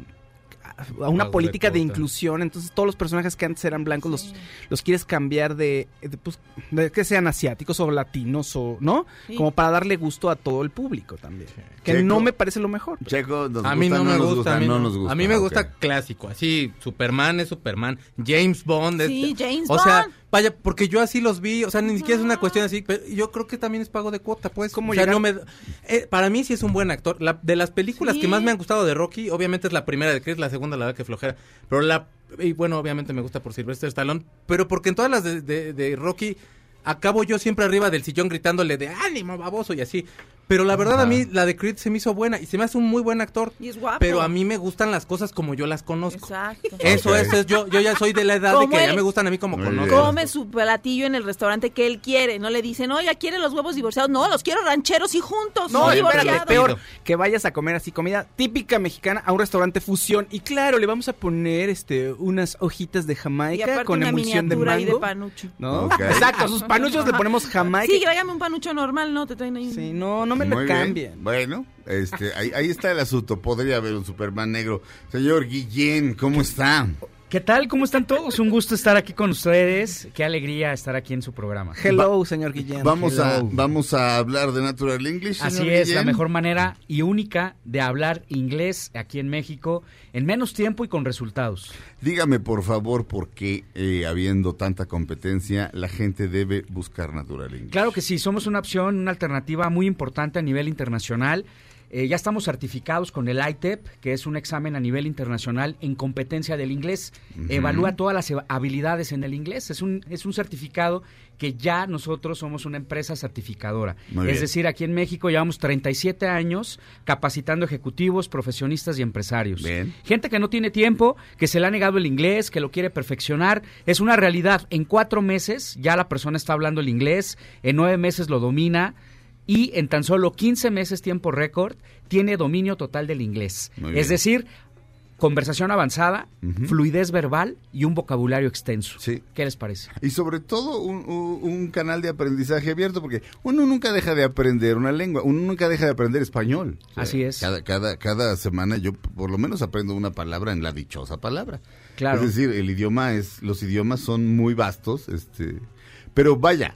a una política de inclusión. Entonces, todos los personajes que antes eran blancos los, los quieres cambiar de, de, pues, de que sean asiáticos o latinos o, ¿no? Sí. Como para darle gusto a todo el público también. Que Checo. no me parece lo mejor. Checo, nos A mí gusta, no, me nos gusta, a mí no no. nos gusta. A mí me gusta clásico, así, Superman es Superman, James Bond es... Sí, James O sea, Bond. Vaya, porque yo así los vi, o sea, ni siquiera es una cuestión así, pero yo creo que también es pago de cuota, pues. ¿Cómo o sea, no me... eh, para mí sí es un buen actor. La- de las películas Sí. que más me han gustado de Rocky, obviamente es la primera de Chris, la segunda la verdad que flojera, pero la... Y bueno, obviamente me gusta por Sylvester Stallone, pero porque en todas las de, de- de Rocky acabo yo siempre arriba del sillón gritándole de ánimo, baboso y así. Pero la verdad Ajá. a mí la de Creed se me hizo buena y se me hace un muy buen actor. Y es guapo. Pero a mí me gustan las cosas como yo las conozco. Exacto. Eso Ok. es, es yo, yo ya soy de la edad de que ya me gustan a mí como Muy conozco. bien. Come su platillo en el restaurante que él quiere. No le dicen, oye, ¿quiere los huevos divorciados? No, los quiero rancheros y juntos. No, no espérate, peor, que vayas a comer así comida típica mexicana a un restaurante fusión y claro, le vamos a poner este unas hojitas de Y Jamaica con una emulsión de miniatura ahí de mango. panucho. ¿No? Exacto, a sus panuchos le ponemos Jamaica. Sí, tráigame un panucho normal, ¿no? Te traen ahí un... Sí, no, no me Muy lo bien. Bueno, este, ahí, ahí está el asunto. Podría haber un Superman negro. Señor Guillén, ¿cómo está? ¿Qué tal? ¿Cómo están todos? Un gusto estar aquí con ustedes. Qué alegría estar aquí en su programa. Hello, señor Guillén. Vamos a, vamos a hablar de Natural English. Así señor es, la mejor manera y única de hablar inglés aquí en México en menos tiempo y con resultados. Dígame, por favor, por qué, eh, habiendo tanta competencia, la gente debe buscar Natural English. Claro que sí, somos una opción, una alternativa muy importante a nivel internacional. Eh, ya estamos certificados con el ITEP, que es un examen a nivel internacional en competencia del inglés. Evalúa todas las habilidades en el inglés. Es un, es un certificado que ya nosotros somos una empresa certificadora. Muy es bien. decir, aquí en México llevamos 37 años capacitando ejecutivos, profesionistas y empresarios. Bien. Gente que no tiene tiempo, que se le ha negado el inglés, que lo quiere perfeccionar. Es una realidad. En cuatro meses ya la persona está hablando el inglés, en nueve meses lo domina y en tan solo 15 meses tiempo récord tiene dominio total del inglés. Es decir, conversación avanzada, fluidez verbal y un vocabulario extenso. Sí. ¿Qué les parece? Y sobre todo un, un- un canal de aprendizaje abierto, porque uno nunca deja de aprender una lengua, uno nunca deja de aprender español. O sea, Así es. Cada, cada, cada semana yo por lo menos aprendo una palabra en la dichosa palabra. Claro. Es decir, el idioma es, los idiomas son muy vastos, este, pero vaya,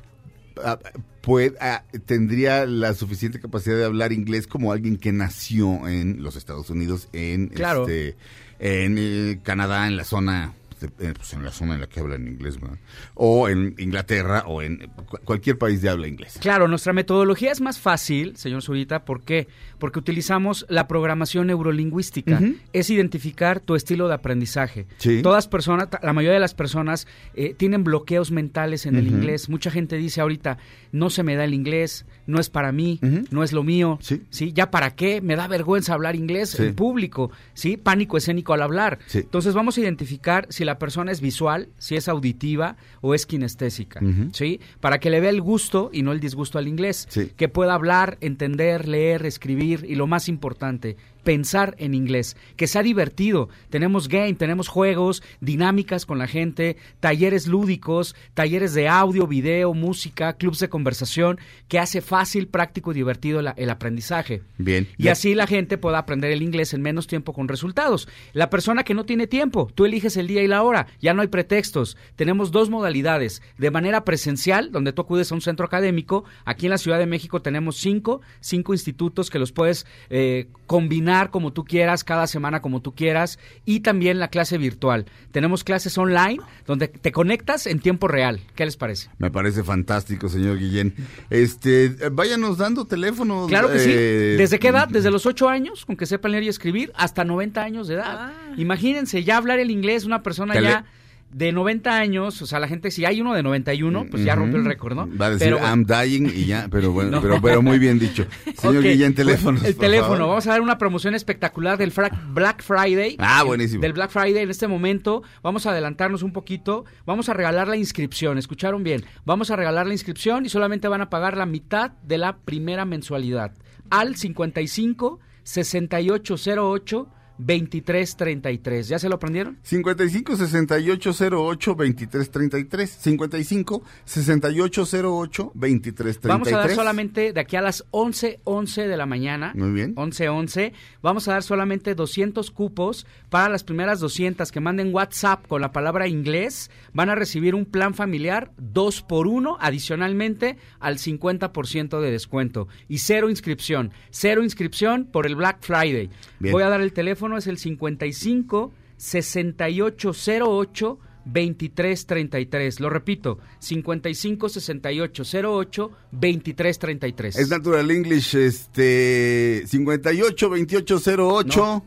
puede- ah, tendría la suficiente capacidad de hablar inglés como alguien que nació en los Estados Unidos, en Claro. este, en eh, Canadá, en la zona de- eh, pues, en la zona en la que hablan inglés, ¿verdad? o en Inglaterra, o en cu- cualquier país de habla inglesa. Claro, nuestra metodología es más fácil, señor Zurita, ¿por qué? Porque utilizamos la programación neurolingüística. Es identificar tu estilo de aprendizaje. Sí. Todas personas, la mayoría de las personas eh, tienen bloqueos mentales en el inglés. Mucha gente dice ahorita, no se me da el inglés, no es para mí, no es lo mío. Sí. ¿Ya para qué? Me da vergüenza hablar inglés Sí. en público. ¿Sí? Pánico escénico al hablar. Sí. Entonces vamos a identificar si la persona es visual, si es auditiva o es kinestésica. ¿Sí? Para que le vea el gusto y no el disgusto al inglés. Sí. Que pueda hablar, entender, leer, escribir y lo más importante, pensar en inglés. Que sea divertido. Tenemos game, tenemos juegos, dinámicas con la gente, talleres lúdicos, talleres de audio, video, música, clubs de conversación, que hace fácil, práctico y divertido la- el aprendizaje. Bien. Y así la gente pueda aprender el inglés en menos tiempo con resultados. La persona que no tiene tiempo, tú eliges el día y la hora, ya no hay pretextos. Tenemos dos modalidades. De manera presencial, donde tú acudes a un centro académico, aquí en la Ciudad de México tenemos cinco, cinco institutos que los puedes eh, combinar como tú quieras, cada semana como tú quieras, y también la clase virtual. Tenemos clases online donde te conectas en tiempo real. ¿Qué les parece? Me parece fantástico, señor Guillén. Este, váyanos dando teléfonos. Claro que sí. eh, ¿Desde qué edad? Desde los 8 años, con que sepan leer y escribir, hasta 90 años de edad. Ah. Imagínense, ya hablar el inglés, una persona Tele- ya de 90 años, o sea, la gente, si hay uno de 91, pues ya Ujú. rompió el récord, ¿no? Va a decir Pero. I'm dying y ya, pero bueno, No. pero, pero muy bien dicho. Señor Ok, Guillén, teléfonos. El por teléfono, favor. vamos a dar una promoción espectacular del Black Friday. Ah, buenísimo. Del Black Friday en este momento. Vamos a adelantarnos un poquito. Vamos a regalar la inscripción. ¿Escucharon bien? Vamos a regalar la inscripción y solamente van a pagar la mitad de la primera mensualidad. Al 55 6808 2333. ¿Ya se lo aprendieron? 55 68 08 23 33 55 68 08 23 33 Vamos a dar solamente de aquí a las 11, 11 de la mañana. Muy bien. 11, 11. Vamos a dar solamente 200 cupos para las primeras 200 que manden WhatsApp con la palabra inglés. Van a recibir un plan familiar 2 por 1 adicionalmente al 50% de descuento. Y cero inscripción. Cero inscripción por el Black Friday. Bien. Voy a dar el teléfono, es el 55 6808 2333. Lo repito, 55 68 08 2333. Es Natural English, este, 58 28 08.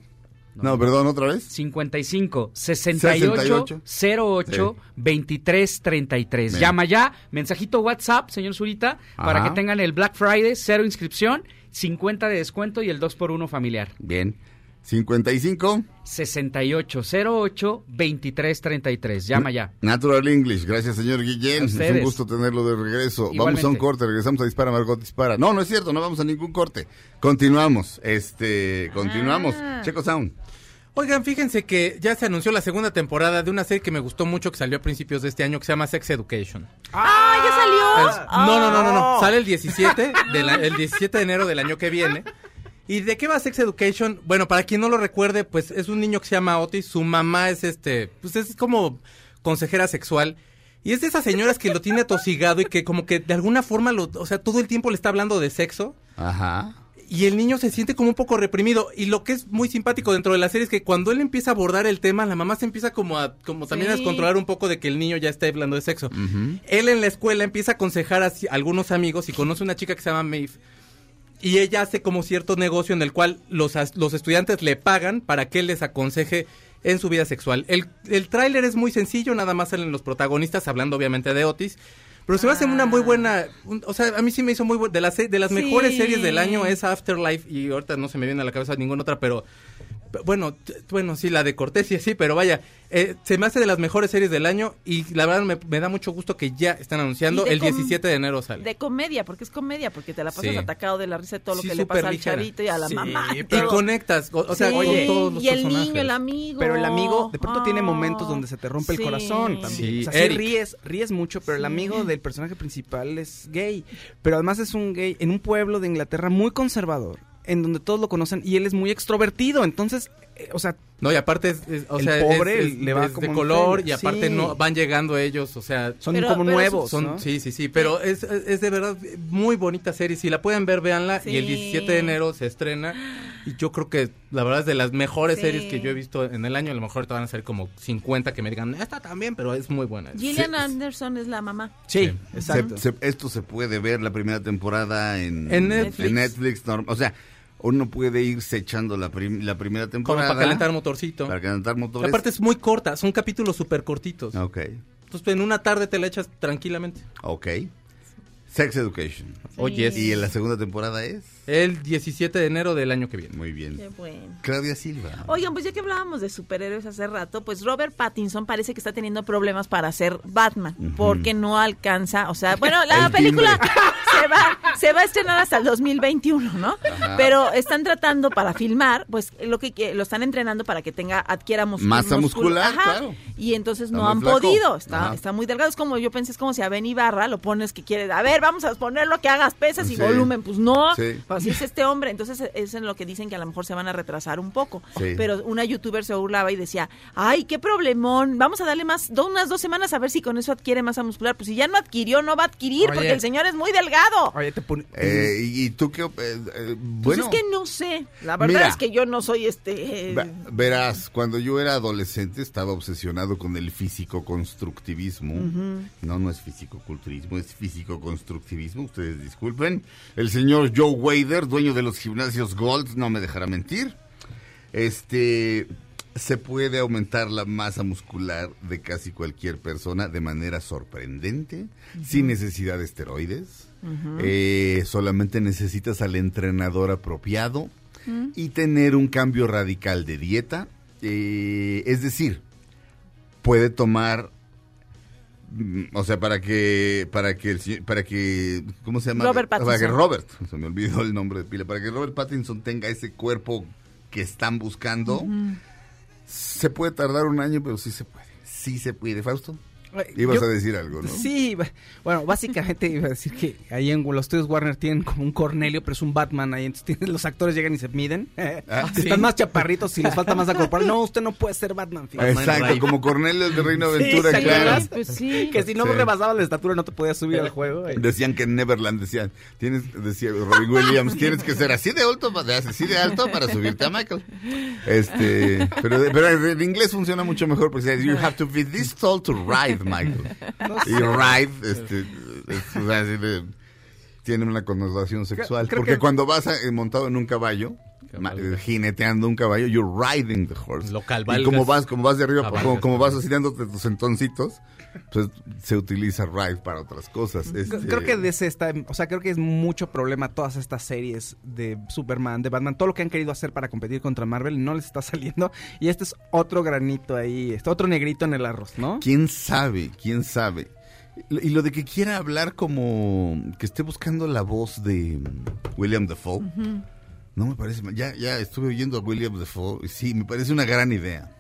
No, perdón, otra vez. 55 68 08 23 33. Bien. Llama ya, mensajito WhatsApp, señor Zurita, para que tengan el Black Friday, cero inscripción, 50 de descuento y el 2 por 1 familiar. Bien. 55. 6808 2333. Llama ya. Natural English, gracias señor Guillén. Es un gusto tenerlo de regreso. Igualmente. Vamos a un corte, regresamos a Dispara, Margot Dispara. No, no es cierto, no vamos a ningún corte. Continuamos, este, continuamos. Ah. Checo Sound. Oigan, fíjense que ya se anunció la segunda temporada de una serie que me gustó mucho que salió a principios de este año que se llama Sex Education. ¡Ah, ya salió! Es- no, no, no, no, no. Sale el 17 de la- el 17 de enero del año que viene. ¿Y de qué va Sex Education? Bueno, para quien no lo recuerde, pues es un niño que se llama Otis, su mamá es este, pues es como consejera sexual. Y es de esas señoras que lo tiene atosigado y que como que de alguna forma lo, o sea, todo el tiempo le está hablando de sexo. Ajá. Y el niño se siente como un poco reprimido. Y lo que es muy simpático dentro de la serie es que cuando él empieza a abordar el tema, la mamá se empieza como a, como también a Sí. descontrolar un poco de que el niño ya está hablando de sexo. Él en la escuela empieza a aconsejar a ci- algunos amigos y conoce una chica que se llama Maeve. Y ella hace como cierto negocio en el cual los, los estudiantes le pagan para que él les aconseje en su vida sexual. El, el tráiler es muy sencillo, nada más salen los protagonistas hablando obviamente de Otis. Pero se me hace una muy buena, un- o sea, a mí sí me hizo muy buena, de las, de las Sí. mejores series del año es Afterlife y ahorita no se me viene a la cabeza ninguna otra, pero bueno, bueno, sí, la de Cortés y sí, pero vaya, eh, se me hace de las mejores series del año y la verdad me, me da mucho gusto que ya están anunciando, el com- 17 de enero sale. De comedia, porque es comedia, porque te la pasas Sí. atacado de la risa de todo lo Sí, que le pasa al chavito y a la Sí, mamá. y conectas, o, o sea, Sí, con todos los y el personajes. niño, el amigo. Pero el amigo de pronto tiene Ah, momentos donde se te rompe el corazón también. Sí, o sea, sí Eric. ríes, ríes mucho, pero el amigo del personaje principal es gay. Pero además es un gay en un pueblo de Inglaterra muy conservador, en donde todos lo conocen y él es muy extrovertido. Entonces, eh, o sea, No, y aparte es, es- o El sea, pobre es, es- le va es como de color y aparte sí. no van llegando ellos, o sea, son Pero- como pero nuevos, son ¿no? sí, sí, sí, pero es, es de verdad muy bonita serie, si la pueden ver, véanla y el Sí. 17 de enero se estrena y yo creo que la verdad es de las mejores Sí. series que yo he visto en el año, a lo mejor te van a ser como 50 que me digan, esta también, pero es muy buena. Gillian Sí. Anderson es la mamá. Sí, Sí. exacto. Se- se- esto se puede ver la primera temporada en, En Netflix. en Netflix, o sea, uno puede irse echando la, prim- la primera como temporada. para calentar motorcito. Para calentar motores. Aparte es muy corta, son capítulos súper cortitos. Ok, Entonces en una tarde te la echas tranquilamente. ok. Sex Education. Oye, ¿Y en la segunda temporada es? El 17 de enero del año que viene. Muy bien. Qué bueno. Claudia Silva. Oigan, pues ya que hablábamos de superhéroes hace rato, pues Robert Pattinson parece que está teniendo problemas para ser Batman, porque no alcanza, o sea, bueno, la El película se va, se va a estrenar hasta el 2021, ¿no? Pero están tratando para filmar, pues lo que lo están entrenando para que tenga adquiera mus- Masa muscular, Ajá. claro. Y entonces Está no han flaco. podido, está, Ajá. está muy delgado, es como yo pensé, es como si a Ben Ibarra lo pones que quiere, a ver, vamos a ponerlo que hagas pesas y Sí. volumen, pues no, Sí. Pues así es este hombre, entonces es en lo que dicen que a lo mejor se van a retrasar un poco. Sí. Pero una youtuber se burlaba y decía, ay, qué problemón, vamos a darle más, do- unas dos semanas a ver si con eso adquiere masa muscular. Pues si ya no adquirió, no va a adquirir, Oye. porque el señor es muy delgado. Oye, te pone- Eh, ¿Y y tú qué? op- eh, eh, Pues bueno, es que no sé, la verdad Mira. es que yo no soy este... eh, Ve- Verás, cuando yo era adolescente estaba obsesionado con el físico-constructivismo. No, no es físico-culturismo, es físico-constructivismo. Ustedes disculpen. El señor Joe Dueño de los gimnasios Gold, no me dejará mentir. Este, se puede aumentar la masa muscular de casi cualquier persona de manera sorprendente, sin necesidad de esteroides. Eh, solamente necesitas al entrenador apropiado y tener un cambio radical de dieta. Eh, es decir, puede tomar, o sea, para que, para que, el, señor- para que, ¿cómo se llama? Robert Para que Pattinson. Robert, se me olvidó el nombre de pila, para que Robert Pattinson tenga ese cuerpo que están buscando, se puede tardar un año, pero sí se puede, sí se puede, Fausto. Eh, Ibas yo- a decir algo, ¿no? Sí, bueno, básicamente iba a decir que ahí en los estudios Warner tienen como un Cornelio, pero es un Batman ahí, entonces tienen- los actores llegan y se miden. Ah, Están más chaparritos y les falta más corporal. No, usted no puede ser Batman. fíjate. Exacto, como Cornelio el de Reino Sí, Aventura, ¿te claro. acuerdas? Pues sí. Que si no Sí. rebasabas la estatura no te podías subir al juego. eh. Decían que en Neverland decían, tienes, decía Robin Williams, tienes que ser así de alto, para- así de alto para subirte a Michael. Este, pero, pero en inglés funciona mucho mejor porque dice, you have to be this tall to ride, Michael. y ride, este, es, o sea, así de- tiene una connotación sexual. creo porque que- cuando vas a- eh, montado en un caballo, jineteando un caballo, you're riding the horse. Lo y como vas, como vas de arriba, Cabalgas, como, como vas así dándote tus entoncitos, pues se utiliza ride para otras cosas. C- Este, Creo que DC está, o sea, creo que es mucho problema todas estas series de Superman, de Batman, todo lo que han querido hacer para competir contra Marvel no les está saliendo y este es otro granito ahí, este otro negrito en el arroz, ¿no? ¿Quién sabe? ¿Quién sabe? Y lo de que quiera hablar como que esté buscando la voz de mm, William Dafoe, no me parece mal. Ya, ya estuve oyendo a William Dafoe y sí, me parece una gran idea.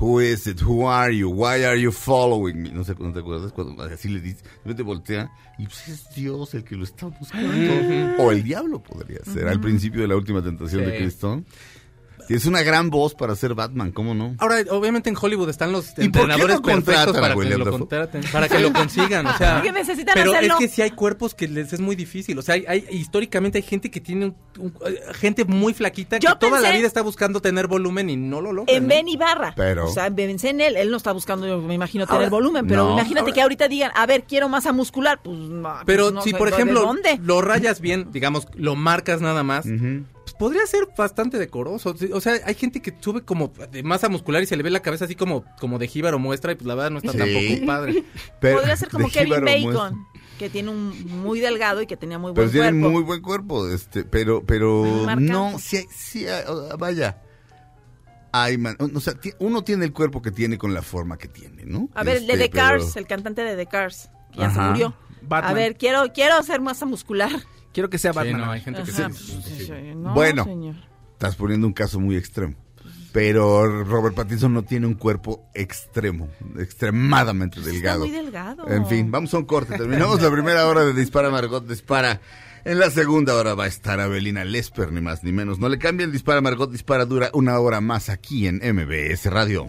Who is it? Who are you? Why are you following me? No sé, ¿no te acuerdas? Cuando así le dice, te voltea y pues es Dios el que lo está buscando. O el diablo podría ser, al principio de la última tentación de. Cristo. Y es una gran voz para ser Batman, ¿cómo no? Ahora, obviamente en Hollywood están los ¿Y por qué entrenadores no perfectos para que, lo contraten, para que lo consigan, o sea, Porque necesitan pero hacerlo. es que si hay cuerpos que les es muy difícil, o sea, hay, hay- históricamente hay gente que tiene un- un- eh, gente muy flaquita que toda la vida está buscando tener volumen y no lo logra. En ¿no? Ben Ibarra. Pero- O sea, pensé en él. Él no está buscando, yo me imagino, tener Ahora- volumen. Pero No. imagínate Ahora- que ahorita digan, a ver, quiero masa muscular. Pues, no, Pero pues no si por ¿de ejemplo dónde? lo rayas bien, digamos, lo marcas nada más, pues podría ser bastante decoroso. O sea, hay gente que sube como de masa muscular y se le ve la cabeza así como, como de jíbaro muestra y pues la verdad no está Sí. tampoco padre. Pero- Podría ser como Kevin Bacon, muestra. que tiene un muy delgado y que tenía muy Pero buen tienen cuerpo. muy buen cuerpo, este, pero, pero no, sí, hay- sí, oh, vaya. Ay, man, o sea, uno tiene el cuerpo que tiene con la forma que tiene, ¿no? A ver, el de Este, The Cars, pero- el cantante de The Cars, que ya se murió. Batman. A ver, quiero quiero hacer masa muscular. Quiero que sea Sí, Batman. no, hay gente que Ajá, sí. pues, sí, sí, no, Bueno. señor. Estás poniendo un caso muy extremo. Pero Robert Pattinson no tiene un cuerpo extremo, extremadamente Está delgado. muy delgado. En fin, vamos a un corte. Terminamos la primera hora de Dispara Margot Dispara. En la segunda hora va a estar Abelina Lesper, ni más ni menos. No le cambien Dispara Margot Dispara. Dura una hora más aquí en MBS Radio.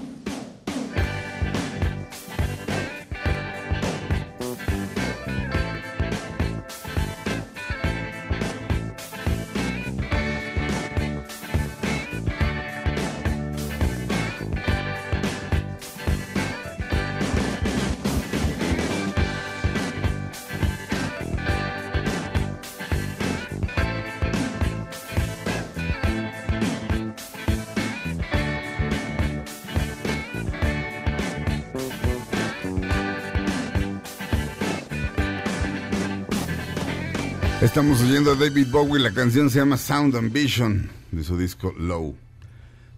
Estamos oyendo a David Bowie, la canción se llama Sound and Vision de su disco Low.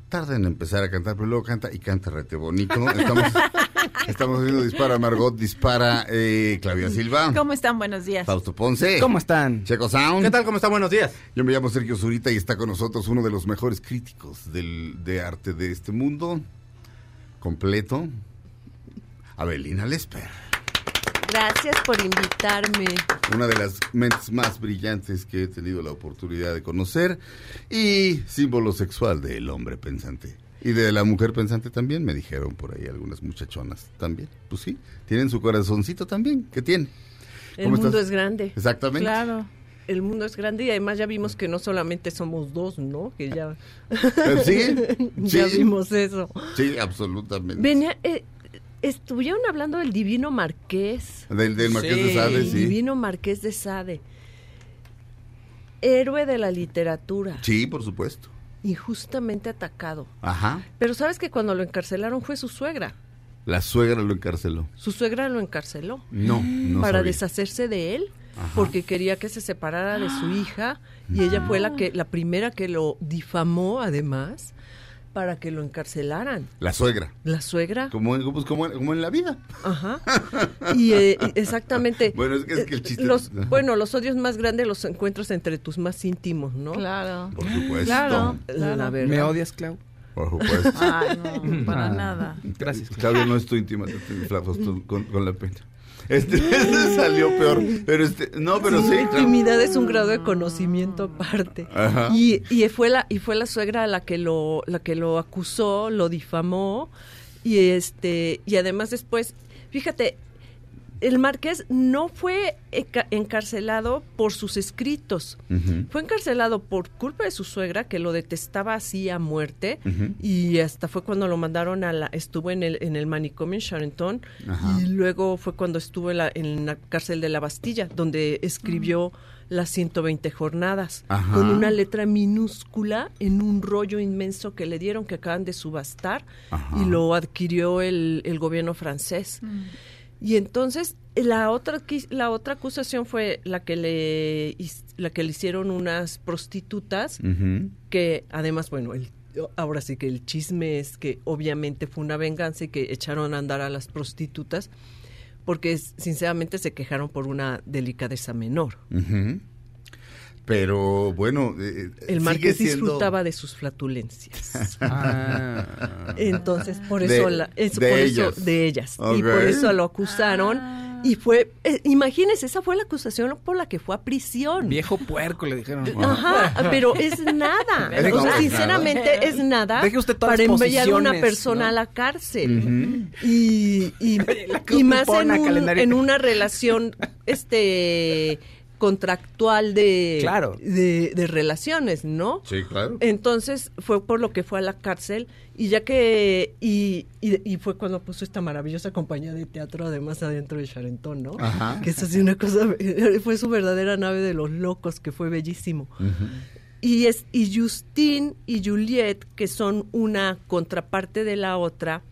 Tarda en empezar a cantar, pero luego canta y canta rete bonito. Estamos, estamos oyendo Dispara Margot, Dispara eh, Claudia Silva, ¿Cómo están? Buenos días. Fausto Ponce, ¿Cómo están? Checo Sound. ¿Qué tal? ¿Cómo están? Buenos días. Yo me llamo Sergio Zurita y está con nosotros uno de los mejores críticos del, de arte de este mundo, completo, Abelina Lesper. Gracias por invitarme. una de las mentes más brillantes que he tenido la oportunidad de conocer y símbolo sexual del hombre pensante. Y de la mujer pensante también, me dijeron por ahí algunas muchachonas también. Pues sí, tienen su corazoncito también, ¿qué tiene? El ¿Cómo mundo estás? es grande. Exactamente. Claro. El mundo es grande y además ya vimos que no solamente somos dos, ¿no? Que ya, Sí, ya sí. vimos eso. Sí, absolutamente. Venía, eh, estuvieron hablando del divino marqués. Del, del Marqués de Sí. Sade, El sí. divino marqués de Sade. Héroe de la literatura. Sí, por supuesto. Injustamente atacado. Ajá. Pero sabes que cuando lo encarcelaron fue su suegra. La suegra lo encarceló. Su suegra lo encarceló. No, no para sabía. deshacerse de él Ajá. porque quería que se separara de su hija y ella fue la que la primera que lo difamó además para que lo encarcelaran La suegra. la suegra Como, en- pues, como, como en la vida. ajá y eh, exactamente Bueno, es que, es que el eh, chiste... los bueno los odios más grandes los encuentras entre tus más íntimos no Claro. Por supuesto. Claro. la verdad ¿Me odias, Clau? Por supuesto. Ay, no, para Ah. nada. Gracias. Claudia, no es tu íntima, te- con, con la pena. Este, este salió peor. Pero este, no, pero sí. la claro. intimidad es un grado de conocimiento aparte. Ajá. Y, y fue la y fue la suegra la que lo la que lo acusó, lo difamó y este y además después, fíjate, el marqués no fue enca- encarcelado por sus escritos. Fue encarcelado por culpa de su suegra que lo detestaba así a muerte y hasta fue cuando lo mandaron a la estuvo en el en el manicomio en Charenton y luego fue cuando estuvo en la, en la cárcel de la Bastilla donde escribió las 120 jornadas Ajá. con una letra minúscula en un rollo inmenso que le dieron que acaban de subastar Ajá. y lo adquirió el, el gobierno francés. Y entonces la otra la otra acusación fue la que le la que le hicieron unas prostitutas que además bueno el ahora sí que el chisme es que obviamente fue una venganza y que echaron a andar a las prostitutas porque sinceramente se quejaron por una delicadeza menor. Ujú. Pero bueno, eh, El sigue marqués siendo- disfrutaba de sus flatulencias. Ah. Entonces, por De- eso, la, de por ellas. eso de ellas. Y por eso lo acusaron. Y fue, eh, imagínense, esa fue la acusación por la que fue a prisión. Viejo puerco, le dijeron. Ajá, pero es nada. Es O sea, sinceramente es nada Deje usted todas para enviar a una persona ¿no? a la cárcel. Y, y, y más en, un- en una relación este contractual de, Claro. de, de relaciones, ¿no? Sí, claro. Entonces fue por lo que fue a la cárcel y ya que y, y, y fue cuando puso esta maravillosa compañía de teatro además adentro de Charenton, ¿no? Ajá. Que es así una cosa fue su verdadera nave de los locos que fue bellísimo. Ujú. Y es y Justine y Juliet que son una contraparte de la otra.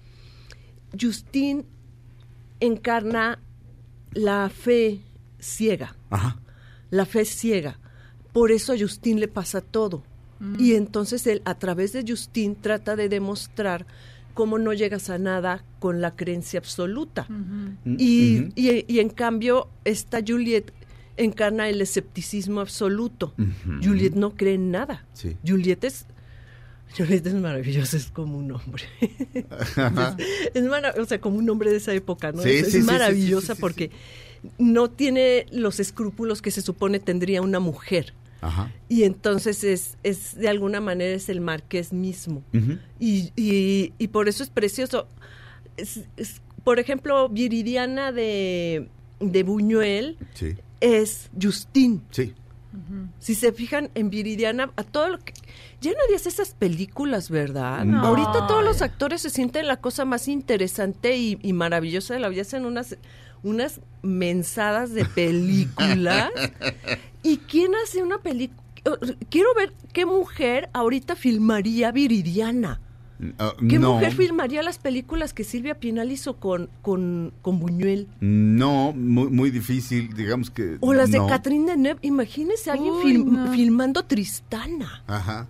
Justine encarna la fe ciega Ajá. La fe es ciega. Por eso a Justin le pasa todo. Y entonces él, a través de Justin, trata de demostrar cómo no llegas a nada con la creencia absoluta. y, y- y en cambio, esta Juliet encarna el escepticismo absoluto. Juliet no cree en nada. Sí. Juliet es... Juliet es maravillosa, es como un hombre. Ajá. es mara- o sea, como un hombre de esa época, ¿no? Sí, es sí, es sí, sí, maravillosa sí, sí, sí, porque no tiene los escrúpulos que se supone tendría una mujer. Ajá. Y entonces es, es de alguna manera es el marqués mismo. Y, y, y por eso es precioso. Es- es- por ejemplo, Viridiana de, de Buñuel Sí, es Justín. sí. Si se fijan en Viridiana, a todo lo que... Ya nadie hace esas películas, ¿verdad? No. Ahorita todos los actores se sienten la cosa más interesante y, y maravillosa de la vida. Hacen unas, unas mensadas de películas. ¿Y quién hace una película? Quiero ver qué mujer ahorita filmaría Viridiana. Ah, ¿Qué no, mujer filmaría las películas que Silvia Pinal hizo con, con, con Buñuel? No, muy, muy difícil, digamos que. O las no. de Catherine Deneuve. Imagínese a alguien Uy, film- no. filmando Tristana. Ajá,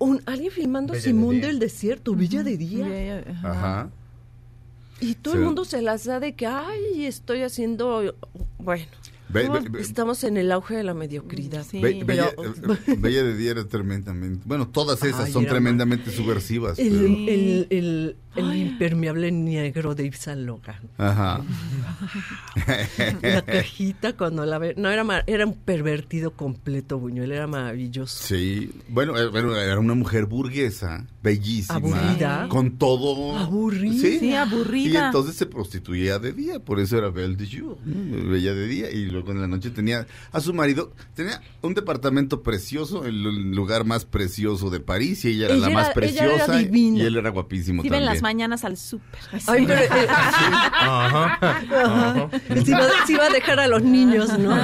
Un- alguien filmando de Simón del Desierto, Villa de Día. Ajá. Y todo el mundo se las da de que, ay, estoy haciendo... Bueno, estamos en el auge de la mediocridad. Sí. Be- pero- Bella, eh, Bella de Día era tremendamente. Bueno, todas esas Ay, son tremendamente subversivas. El, pero- el, el- el impermeable negro de Yves Saint Logan. Ajá. La cajita cuando la ve... No, era, era un pervertido completo, Buñuel, era maravilloso. Sí, bueno, eh, era una mujer burguesa, bellísima, Aburrida. con todo. Aburrida. Sí, Sí, Y aburrida. entonces se prostituía de día, por eso era Belle de Jour, bella de día, y luego en la noche tenía a su marido, tenía un departamento precioso, el lugar más precioso de París, y ella era Ella la más era- ella era preciosa, divina. y él era guapísimo en también. Las mañanas al súper. Ay, pero... eh, Ajá. Se iba a dejar a los niños, ¿no?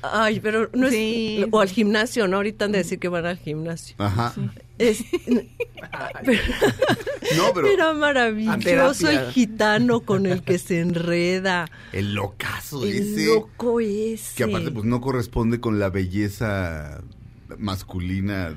Ay, pero no es... Sí. O al gimnasio, ¿no? Ahorita han de decir que van al gimnasio. Ajá. Es, pero, No, pero era maravilloso el gitano con el que se enreda. el locazo El ese, loco ese. que aparte pues no corresponde con la belleza masculina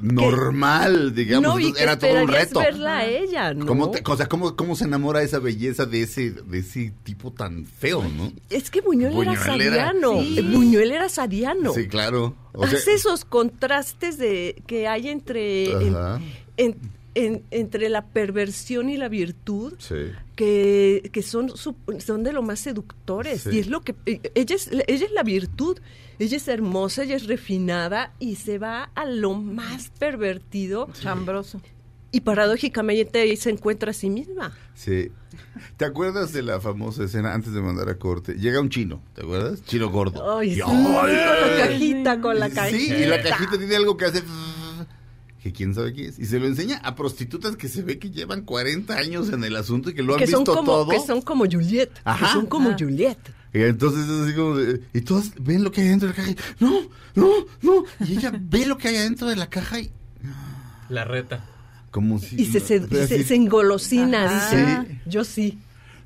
normal, digamos, no, y entonces que era todo un reto. verla a ella, ¿no? ¿Cómo, te- o sea, ¿cómo, cómo se enamora esa belleza de ese, de ese tipo tan feo, no? Es que Buñuel, era Buñuel era- sadiano. Sí. Eh, Buñuel era sadiano. Sí, claro. O sea, Hace esos contrastes de que hay entre... en- Ajá. en- en- entre la perversión y la virtud Sí. que, que son, son de lo más seductores. Sí. Y es lo que. eh, Ella es, ella es la virtud. Ella es hermosa, ella es refinada y se va a lo más pervertido. Chambroso. Y paradójicamente ahí se encuentra a sí misma. Sí. ¿Te acuerdas de la famosa escena antes de mandar a corte? Llega un chino, ¿te acuerdas? Chino gordo. Ay, Y- sí, ¡ay! con la cajita, con la cajita. Sí, y la cajita tiene algo que hace... Que quién sabe qué es. Y se lo enseña a prostitutas que se ve que llevan 40 años en el asunto y que lo han que son visto como todo. que son como Juliet Ajá. que son como Ah. Juliet entonces es así como de- y todas ven lo que hay dentro de la caja y, no, no, no. Y ella ve lo que hay adentro de la caja y La reta. como si... y se, engolosina dice Sí. yo sí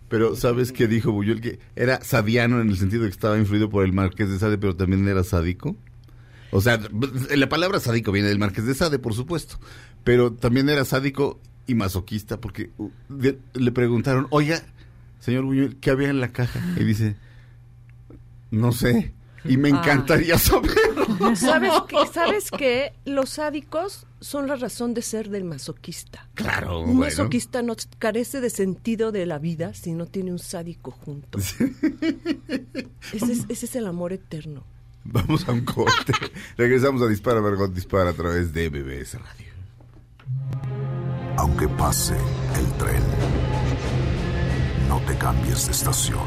Pero ¿sabes qué dijo Buyuel? Que era sadiano en el sentido de que estaba influido por el Marqués de Sade, pero también era sádico. O sea, la palabra sádico viene del Marqués de Sade, por supuesto. Pero también era sádico y masoquista porque uh, le preguntaron, oiga, señor Buyuel, ¿qué había en la caja? Y dice, no sé. Y me Ah. encantaría saberlo. sabes qué sabes qué los sádicos son la razón de ser del masoquista Claro, un bueno. masoquista no carece de sentido de la vida si no tiene un sádico junto ese es, ese es el amor eterno Vamos a un corte. Regresamos a Dispara, Margot Dispara a través de BBS Radio. Aunque pase el tren, no te cambies de estación.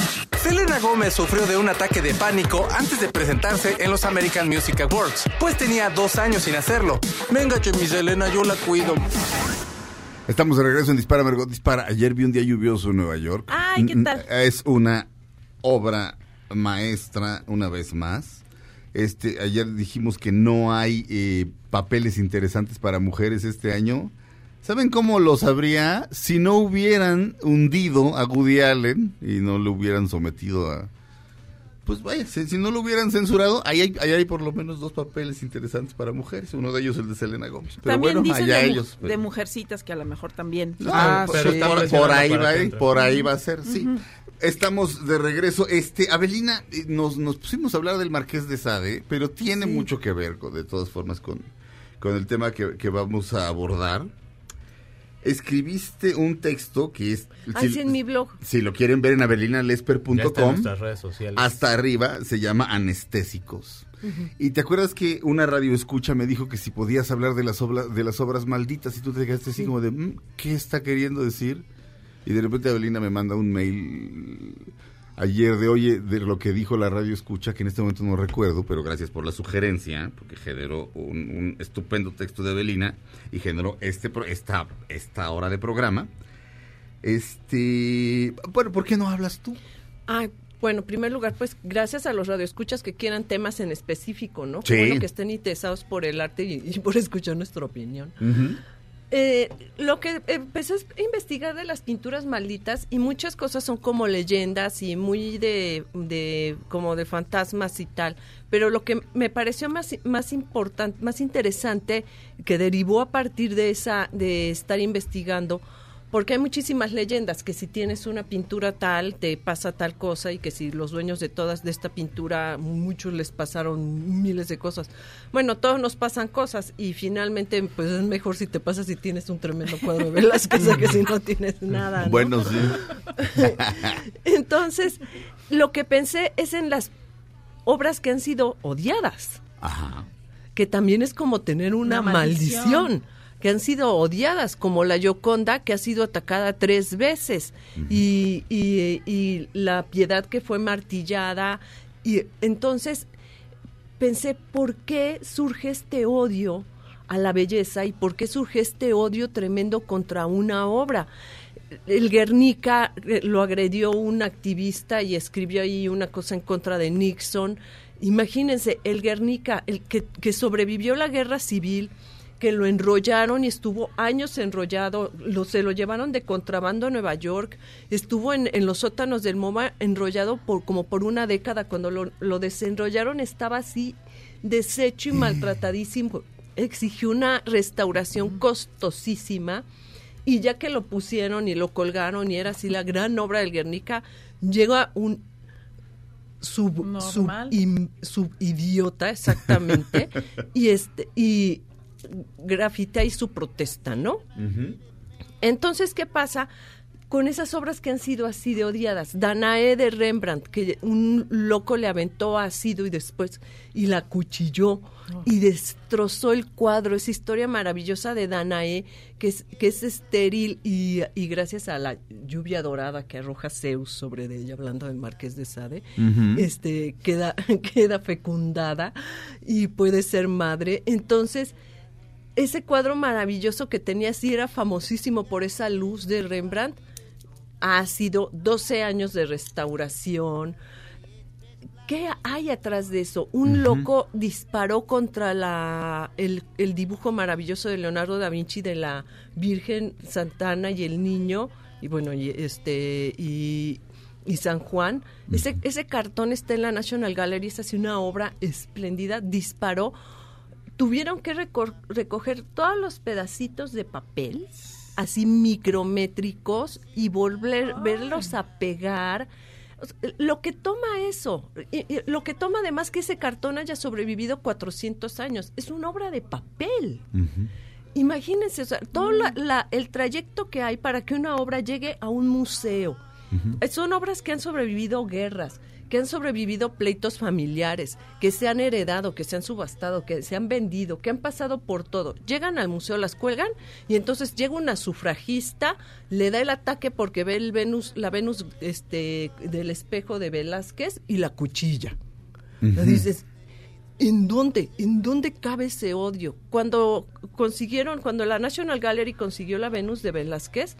Selena Gómez sufrió de un ataque de pánico antes de presentarse en los American Music Awards, pues tenía dos años sin hacerlo. Venga, che, mi Selena, yo la cuido. Estamos de regreso en Dispara, Margot Dispara. Ayer vi un día lluvioso en Nueva York. Ay, ¿qué N- tal? Es una obra maestra, una vez más. Este, ayer dijimos que no hay eh, papeles interesantes para mujeres este año. ¿Saben cómo lo sabría? Si no hubieran hundido a Woody Allen y no lo hubieran sometido a... Pues vaya, si, si no lo hubieran censurado, ahí hay, ahí hay por lo menos dos papeles interesantes para mujeres. Uno de ellos el de Selena Gómez. Pero también bueno, dicen allá de, ellos. de mujercitas que a lo mejor también. Ah, pero sí. por, ahí va, por ahí va a ser, sí. Estamos de regreso. Este, Abelina, eh, nos, nos pusimos a hablar del Marqués de Sade, pero tiene mucho que ver, con, de todas formas, con, con el tema que, que vamos a abordar. Escribiste un texto que es... Así si, en mi blog. si lo quieren ver en abelinalesper.com, hasta arriba se llama Anestésicos. Y te acuerdas que una radio escucha me dijo que si podías hablar de las obras de las obras malditas y tú te quedaste así como de "Mm, ¿qué está queriendo decir? Y de repente Abelina me manda un mail ayer de oye de lo que dijo la radio escucha que en este momento no recuerdo, pero gracias por la sugerencia porque generó un, un estupendo texto de Abelina y generó este esta esta hora de programa. Este, bueno, ¿por qué no hablas tú? Ah, bueno, en primer lugar, pues gracias a los radioescuchas que quieran temas en específico, ¿no? Sí. Bueno que estén interesados por el arte y, y por escuchar nuestra opinión. Eh, lo que empecé a investigar de las pinturas malditas y muchas cosas son como leyendas y muy de, de como de fantasmas y tal, pero lo que me pareció más más importante, más interesante que derivó a partir de esa de estar investigando porque hay muchísimas leyendas que si tienes una pintura tal te pasa tal cosa y que si los dueños de todas de esta pintura muchos les pasaron miles de cosas. Bueno, todos nos pasan cosas y finalmente pues es mejor si te pasa si tienes un tremendo cuadro de Velázquez que si no tienes nada. ¿no? Bueno, sí. Entonces, lo que pensé es en las obras que han sido odiadas, Ajá. que también es como tener una, Una maldición. maldición. Que han sido odiadas, como la Yoconda, que ha sido atacada tres veces, y, y- y la piedad que fue martillada. Y entonces pensé, ¿por qué surge este odio a la belleza y por qué surge este odio tremendo contra una obra? El Guernica eh, lo agredió un activista y escribió ahí una cosa en contra de Nixon. Imagínense, el Guernica, el que, que sobrevivió la guerra civil, que lo enrollaron y estuvo años enrollado, lo, se lo llevaron de contrabando a Nueva York, estuvo en, en los sótanos del MoMA enrollado por como por una década, cuando lo, lo desenrollaron estaba así deshecho y maltratadísimo, exigió una restauración costosísima y ya que lo pusieron y lo colgaron y era así la gran obra del Guernica, llega un sub, sub, subidiota exactamente y este y grafita y su protesta, ¿no? Entonces, ¿qué pasa con esas obras que han sido así de odiadas? Danae de Rembrandt, que un loco le aventó ácido y después y la cuchilló y destrozó el cuadro, esa historia maravillosa de Danae, que es, que es estéril y, y gracias a la lluvia dorada que arroja Zeus sobre de ella, hablando del Marqués de Sade, este, queda, queda fecundada y puede ser madre. Entonces, ese cuadro maravilloso que tenía, sí era famosísimo por esa luz de Rembrandt, ha sido 12 años de restauración. ¿Qué hay atrás de eso? Un loco disparó contra la, el, el dibujo maravilloso de Leonardo da Vinci de la Virgen Santana y el niño, y bueno, y este, y, y San Juan. Ese, ese cartón está en la National Gallery, es así una obra espléndida, disparó tuvieron que recor- recoger todos los pedacitos de papel, así micrométricos, y volver, verlos a pegar. O sea, Lo que toma eso, y- y lo que toma además que ese cartón haya sobrevivido 400 años, es una obra de papel. Imagínense, o sea, todo la- la- el trayecto que hay para que una obra llegue a un museo. Son obras que han sobrevivido guerras, que han sobrevivido pleitos familiares, que se han heredado, que se han subastado, que se han vendido, que han pasado por todo. Llegan al museo, las cuelgan y entonces llega una sufragista, le da el ataque porque ve el Venus, la Venus este, del espejo de Velázquez y la cuchilla. Dices, ¿En dónde? ¿En dónde cabe ese odio? Cuando consiguieron, cuando la National Gallery consiguió la Venus de Velázquez,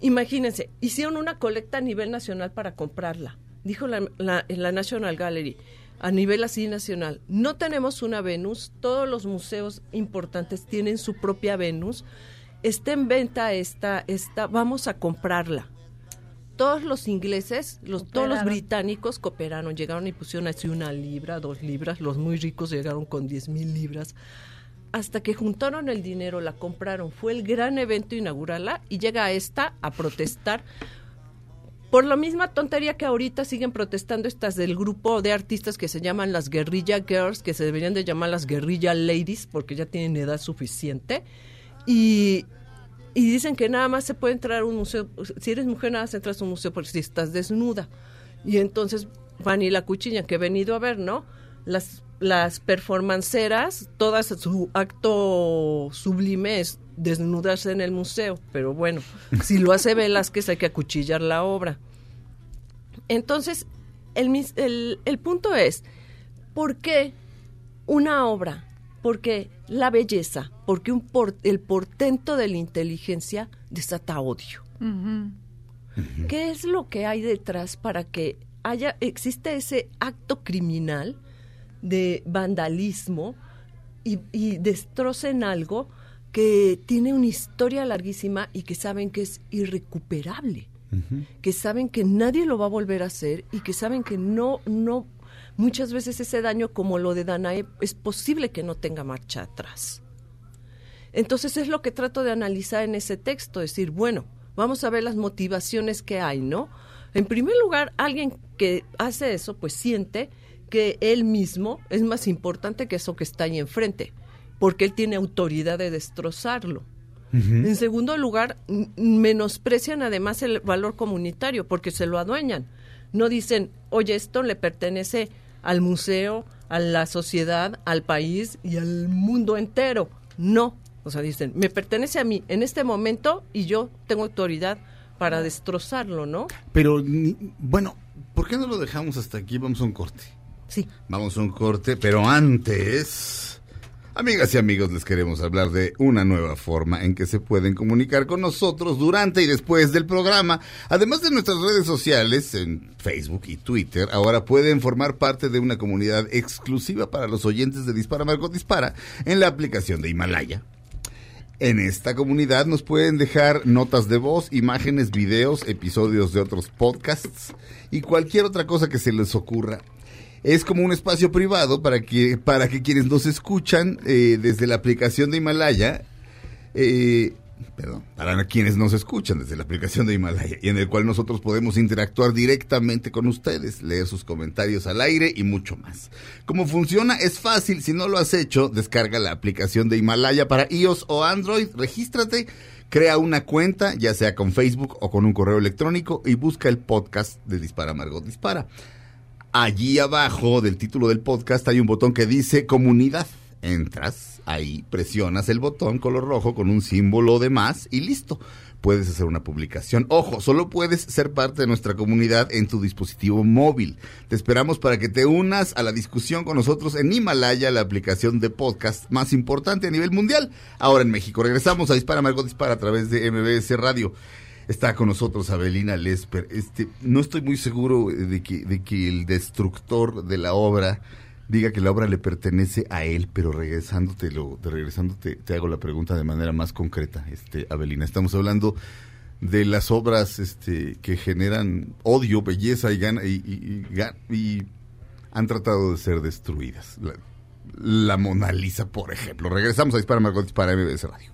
imagínense, hicieron una colecta a nivel nacional para comprarla. Dijo la, la, la National Gallery, a nivel así nacional, no tenemos una Venus, todos los museos importantes tienen su propia Venus, está en venta esta, esta, vamos a comprarla. Todos los ingleses, los, todos los británicos cooperaron, llegaron y pusieron así una libra, dos libras, los muy ricos llegaron con 10 mil libras, hasta que juntaron el dinero, la compraron, fue el gran evento inaugurarla y llega esta a protestar por la misma tontería que ahorita siguen protestando estas del grupo de artistas que se llaman las guerrilla girls, que se deberían de llamar las guerrilla ladies porque ya tienen edad suficiente y dicen que nada más se puede entrar a un museo, si eres mujer nada más entras a un museo porque si estás desnuda. Y entonces van y la cuchilla que he venido a ver, ¿no? Las, las performanceras, todas su acto sublime es desnudarse en el museo, pero bueno, si lo hace Velázquez hay que acuchillar la obra. Entonces, el, el, el punto es, ¿por qué una obra? Porque la belleza, porque un por- el portento de la inteligencia desata odio. ¿Qué es lo que hay detrás para que haya existe ese acto criminal de vandalismo y, y destrocen algo que tiene una historia larguísima y que saben que es irrecuperable? que saben que nadie lo va a volver a hacer y que saben que no, no, muchas veces ese daño como lo de Danae es posible que no tenga marcha atrás. Entonces es lo que trato de analizar en ese texto, decir, bueno, vamos a ver las motivaciones que hay, ¿no? En primer lugar, alguien que hace eso, pues siente que él mismo es más importante que eso que está ahí enfrente, porque él tiene autoridad de destrozarlo. En segundo lugar, menosprecian además el valor comunitario porque se lo adueñan. No dicen, oye, esto le pertenece al museo, a la sociedad, al país y al mundo entero. No. O sea, dicen, me pertenece a mí en este momento y yo tengo autoridad para destrozarlo, ¿no? Pero, ni- bueno, ¿por qué no lo dejamos hasta aquí? Vamos a un corte. Sí. Vamos a un corte, pero antes, Amigas y amigos, les queremos hablar de una nueva forma en que se pueden comunicar con nosotros durante y después del programa. Además de nuestras redes sociales, en Facebook y Twitter, ahora pueden formar parte de una comunidad exclusiva para los oyentes de Dispara Margot Dispara en la aplicación de Himalaya. En esta comunidad nos pueden dejar notas de voz, imágenes, videos, episodios de otros podcasts y cualquier otra cosa que se les ocurra es como un espacio privado para que, para que quienes nos escuchan eh, desde la aplicación de Himalaya, eh, perdón, para quienes nos escuchan desde la aplicación de Himalaya, y en el cual nosotros podemos interactuar directamente con ustedes, leer sus comentarios al aire y mucho más. ¿Cómo funciona? Es fácil, si no lo has hecho, descarga la aplicación de Himalaya para iOS o Android, regístrate. Crea una cuenta, ya sea con Facebook o con un correo electrónico, y busca el podcast de Dispara Margot Dispara. Allí abajo del título del podcast hay un botón que dice comunidad. Entras, ahí presionas el botón color rojo con un símbolo de más y listo. Puedes hacer una publicación. Ojo, solo puedes ser parte de nuestra comunidad en tu dispositivo móvil. Te esperamos para que te unas a la discusión con nosotros en Himalaya, la aplicación de podcast más importante a nivel mundial. Ahora en México. Regresamos a Dispara Margot Dispara a través de MBS Radio. Está con nosotros Abelina Lesper. Este, no estoy muy seguro de que, de que el destructor de la obra diga que la obra le pertenece a él, pero regresándote, lo, regresándote te hago la pregunta de manera más concreta, este, Abelina. Estamos hablando de las obras este, que generan odio, belleza y, gana, y, han tratado de ser destruidas. La, Mona Lisa, por ejemplo. Regresamos a Dispara Margot para MBS Radio.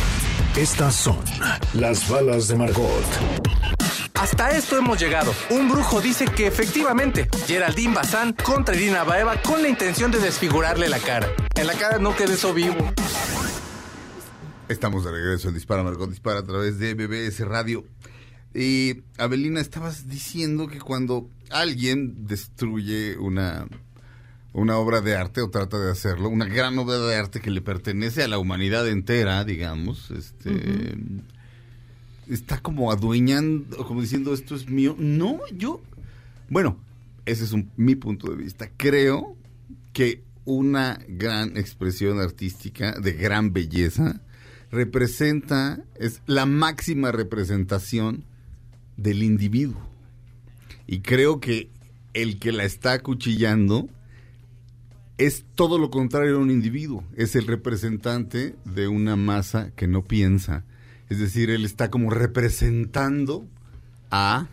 Estas son las balas de Margot. Hasta esto hemos llegado. Un brujo dice que efectivamente Geraldine Bazán contra Irina Baeva con la intención de desfigurarle la cara. En la cara no quede eso vivo. Estamos de regreso en Dispara Margot Dispara a través de BBS Radio. Y Abelina, estabas diciendo que cuando alguien destruye una, una obra de arte o trata de hacerlo, una gran obra de arte que le pertenece a la humanidad entera, digamos, este, uh -huh. está como adueñando, como diciendo esto es mío. No, yo, bueno, ese es un, mi punto de vista. Creo que una gran expresión artística de gran belleza representa, es la máxima representación del individuo. Y creo que el que la está acuchillando es todo lo contrario a un individuo, es el representante de una masa que no piensa. Es decir, él está como representando a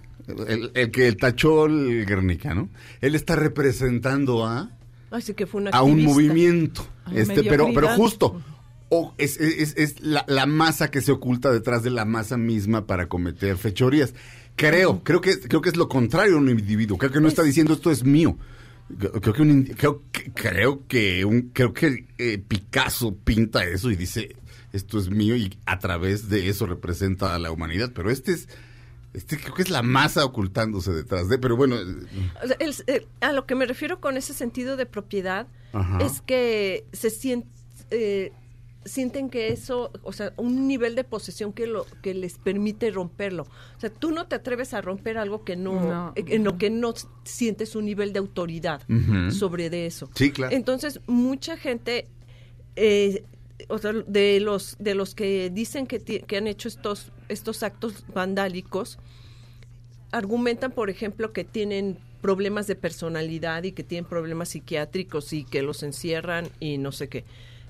el, el que tachó el Guernica, ¿no? Él está representando a Así que fue a un movimiento, este, pero, pero justo, o es, es, es la, la, masa que se oculta detrás de la masa misma para cometer fechorías. Creo, creo que creo que es lo contrario a un individuo. Creo que no está diciendo esto es mío. Creo que un, creo, creo que un creo que eh, Picasso pinta eso y dice esto es mío y a través de eso representa a la humanidad. Pero este es este creo que es la masa ocultándose detrás de, pero bueno. El, el, el, a lo que me refiero con ese sentido de propiedad Ajá. es que se siente eh, sienten que eso, o sea, un nivel de posesión que lo que les permite romperlo. O sea, tú no te atreves a romper algo que no, no. en lo que no sientes un nivel de autoridad uh -huh. sobre de eso. Sí, claro. Entonces, mucha gente eh, o sea, de los de los que dicen que, que han hecho estos estos actos vandálicos argumentan, por ejemplo, que tienen problemas de personalidad y que tienen problemas psiquiátricos y que los encierran y no sé qué.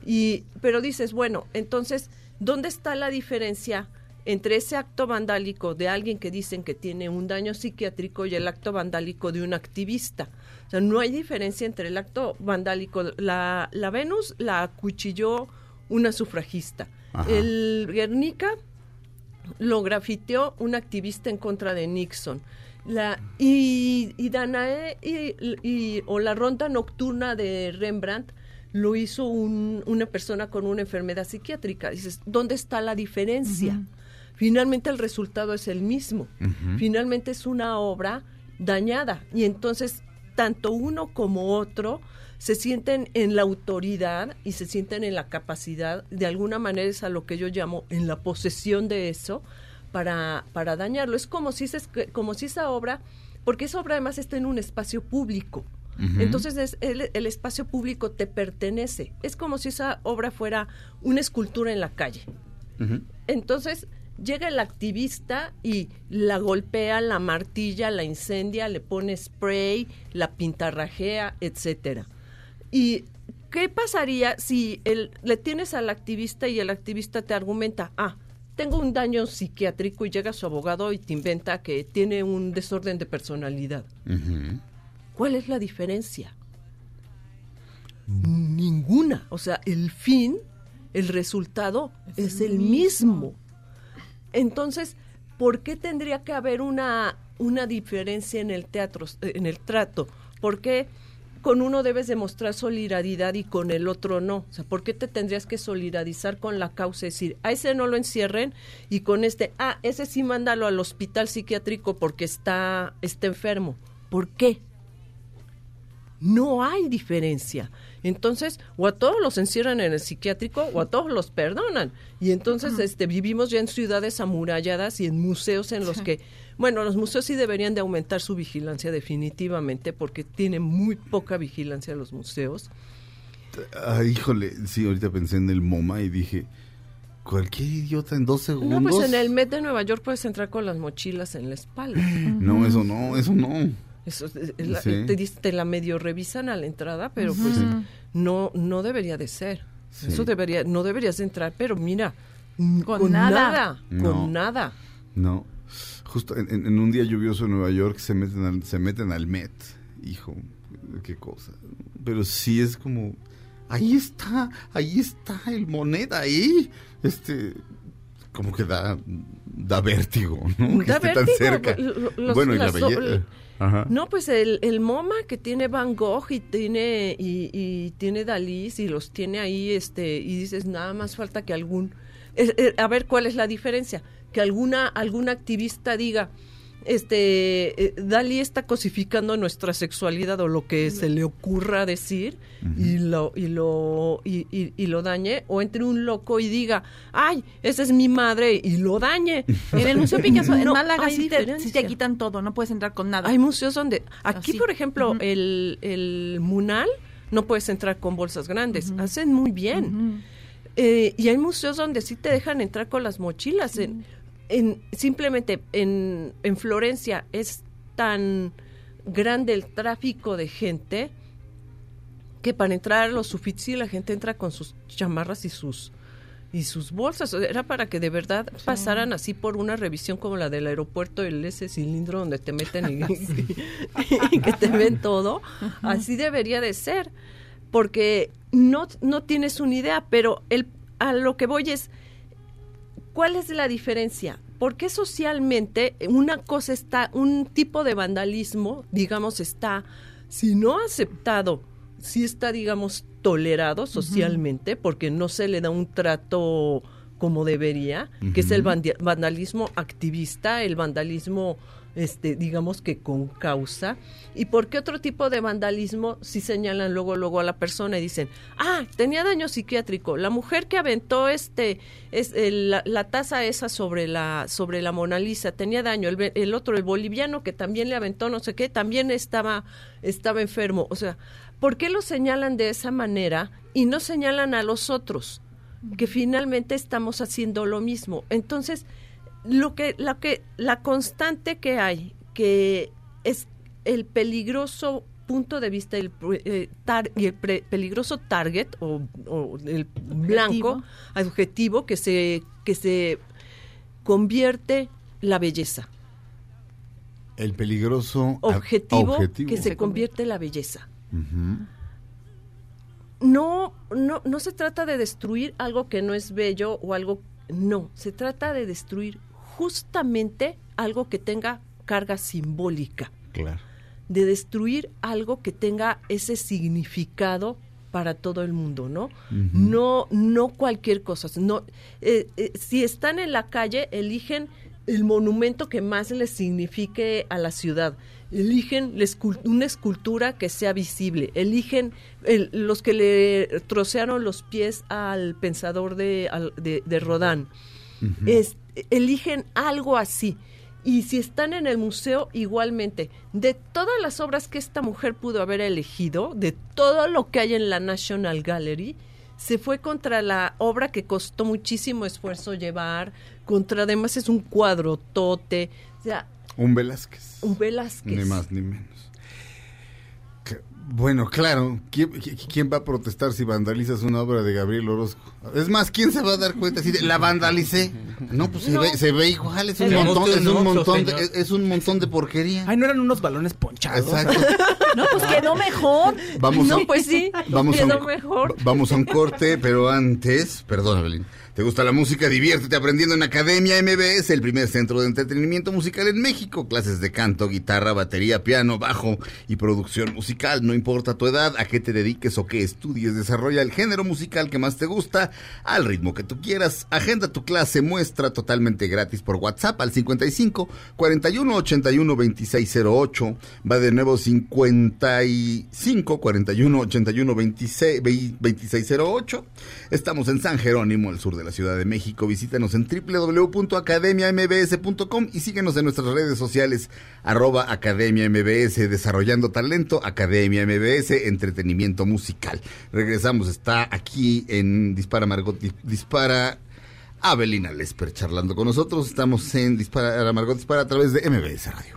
Y, pero dices, bueno, entonces, ¿dónde está la diferencia entre ese acto vandálico de alguien que dicen que tiene un daño psiquiátrico y el acto vandálico de un activista? O sea, no hay diferencia entre el acto vandálico. La, la Venus la acuchilló una sufragista. Ajá. El Guernica lo grafiteó un activista en contra de Nixon. La, y, y Danae y, y- o la ronda nocturna de Rembrandt lo hizo un- una persona con una enfermedad psiquiátrica. Dices, ¿dónde está la diferencia? Finalmente el resultado es el mismo. Finalmente es una obra dañada. Y entonces, tanto uno como otro se sienten en la autoridad y se sienten en la capacidad, de alguna manera es a lo que yo llamo en la posesión de eso, para, para dañarlo. Es como si, se, como si esa obra, porque esa obra además está en un espacio público. Entonces es- el, el espacio público te pertenece. Es como si esa obra fuera una escultura en la calle. Entonces llega el activista y la golpea, la martilla, la incendia, le pone spray, la pintarrajea, etcétera. ¿Y qué pasaría si el, le tienes al activista y el activista te argumenta, ah, tengo un daño psiquiátrico y llega su abogado y te inventa que tiene un desorden de personalidad? ¿Cuál es la diferencia? Ninguna. O sea, el fin, el resultado es, el mismo. Entonces, ¿por qué tendría que haber una, una diferencia en el teatro, en el trato? ¿Por qué con uno debes demostrar solidaridad y con el otro no? O sea, ¿por qué te tendrías que solidarizar con la causa? Es decir, a ese no lo encierren y con este, ah, ese sí mándalo al hospital psiquiátrico porque está, está enfermo. ¿Por qué? No hay diferencia. Entonces, o a todos los encierran en el psiquiátrico o a todos los perdonan. Y entonces este, vivimos ya en ciudades amuralladas y en museos en los que, bueno, los museos sí deberían de aumentar su vigilancia definitivamente porque tienen muy poca vigilancia los museos. Ah, híjole, sí, ahorita pensé en el MoMA y dije, cualquier idiota en dos segundos. No, pues en el Met de Nueva York puedes entrar con las mochilas en la espalda. No, eso no, eso no. Eso es- es la- Sí. te, la medio revisan a la entrada, pero pues Sí. no no debería de ser. Sí. Eso debería no deberías de entrar, pero mira, Con con, nada. nada, No. con nada. No. Justo en, en- un día lluvioso en Nueva York se meten al, se meten al Met. Hijo, qué cosa. Pero sí es como, ahí está, ahí está el moneda, ahí. Este, como que da, da vértigo, ¿no? Que Da esté tan cerca. los- bueno, y la belleza. No, pues el, el MoMA que tiene Van Gogh y tiene y, y tiene Dalí y los tiene ahí, este, y dices nada más falta que algún, eh, eh, a ver cuál es la diferencia, que alguna algún activista diga, este, eh, Dalí está cosificando nuestra sexualidad o lo que se le ocurra decir y lo y lo y, y- y lo dañe, o entre un loco y diga, ay, esa es mi madre y lo dañe. En el Museo Picasso, en Málaga, sí te, sí te diferencia. quitan todo, no puedes entrar con nada. Hay museos donde, aquí Así. por ejemplo, el, el Munal, no puedes entrar con bolsas grandes, hacen muy bien. Eh, y hay museos donde sí te dejan entrar con las mochilas. En, en- simplemente en, en Florencia es tan grande el tráfico de gente que para entrar a los Uffizi la gente entra con sus chamarras y sus y sus bolsas. Era para que de verdad pasaran así por una revisión como la del aeropuerto, el ese cilindro donde te meten y, y que te ven todo. Así debería de ser. Porque no, no tienes una idea, pero el, a lo que voy es, ¿cuál es la diferencia? ¿Por qué socialmente una cosa está, un tipo de vandalismo, digamos, está, si no aceptado, si está, digamos, tolerado socialmente, porque no se le da un trato como debería, que es el vandalismo activista, el vandalismo, este, digamos que con causa. ¿Y por qué otro tipo de vandalismo si señalan luego luego a la persona y dicen, ah, tenía daño psiquiátrico, la mujer que aventó este es la, la taza esa sobre la sobre la Mona Lisa tenía daño, el, el otro el boliviano que también le aventó no sé qué, también estaba estaba enfermo, o sea, ¿por qué lo señalan de esa manera y no señalan a los otros? que finalmente estamos haciendo lo mismo. Entonces, lo que, la que, la constante que hay, que es el peligroso punto de vista el, eh, tar- y el pre- peligroso target o, o el blanco adjetivo que se que se convierte la belleza. El peligroso objetivo, objetivo. que se convierte la belleza. No, no, no se trata de destruir algo que no es bello o algo, no, se trata de destruir justamente algo que tenga carga simbólica Claro. de destruir algo que tenga ese significado para todo el mundo, ¿no? No, no cualquier cosa. No, eh, eh, si están en la calle, eligen el monumento que más les signifique a la ciudad. Eligen una escultura que sea visible. Eligen el- los que le trocearon los pies al pensador de, al- de, de Rodán. Es- eligen algo así. Y si están en el museo, igualmente, de todas las obras que esta mujer pudo haber elegido, de todo lo que hay en la National Gallery, se fue contra la obra que costó muchísimo esfuerzo llevar, contra además es un cuadrotote, o sea, Un Velázquez. un Velázquez. Ni más ni menos. Bueno, claro, ¿quién, qui- quién va a protestar si vandalizas una obra de Gabriel Orozco? Es más, ¿quién se va a dar cuenta si de- la vandalicé? No, pues se, No. ve, se ve igual, es un montón, es un montón, de, es, un montón de porquería. Ay, no eran unos balones ponchados. Exacto. No, pues quedó mejor. Vamos no, a, pues sí, vamos a quedó un- mejor. va- Vamos a un corte, pero antes, perdón, Evelyn. ¿Te gusta la música? Diviértete aprendiendo en Academia MBS, el primer centro de entretenimiento musical en México. Clases de canto, guitarra, batería, piano, bajo y producción musical. No importa tu edad, a qué te dediques o qué estudies, desarrolla el género musical que más te gusta al ritmo que tú quieras. Agenda tu clase, muestra totalmente gratis por WhatsApp al 55 41 81 2608. Va de nuevo 55 41 81 26, 2608. Estamos en San Jerónimo, al sur de la Ciudad de México. Visítanos en www.academiambs.com y síguenos en nuestras redes sociales arroba Academia MBS, desarrollando talento, Academia MBS, entretenimiento musical. Regresamos, está aquí en Dispara Margot, Di- Dispara Avelina Lesper charlando con nosotros. Estamos en Dispara Margot Dispara a través de MBS Radio.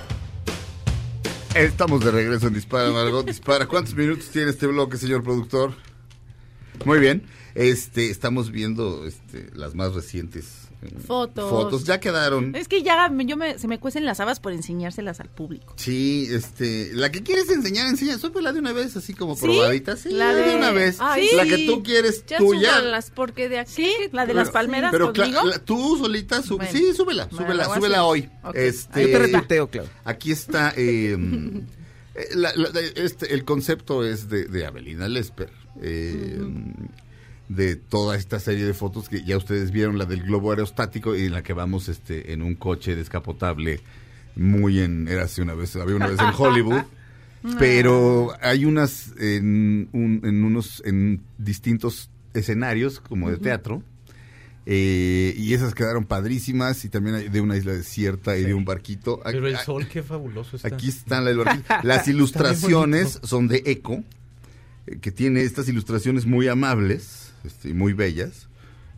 Estamos de regreso en Dispara Margot Dispara. ¿Cuántos minutos tiene este bloque, señor productor? Muy bien. Este, estamos viendo este, las más recientes Fotos. Fotos ya quedaron. Es que ya yo me, se me cuecen las habas por enseñárselas al público. Sí, este, la que quieres enseñar, enseña, súbela de una vez, así como ¿Sí? probadita, sí, La de... de- una vez. Ay, la sí. que tú quieres, Ya tuya. súbanlas, porque de aquí... Sí, la de las palmeras Pero cla- conmigo. la- tú solita, Bueno. sí, súbela, Bueno, súbela, hoy. Este, Yo te retuiteo, Clau. Aquí está, eh, eh, la- la- este, el concepto es de, de Avelina Lesper, eh, de toda esta serie de fotos que ya ustedes vieron, la del globo aerostático y en la que vamos este, en un coche descapotable muy en, era así una vez, había una vez en Hollywood. Pero hay unas en, un- en unos en distintos escenarios como de teatro eh, y esas quedaron padrísimas y también hay de una isla desierta y de un barquito. Pero el Aquí- sol, qué fabuloso está. Aquí están las, las ilustraciones, son de Eco, eh, que tiene estas ilustraciones muy amables este, muy bellas.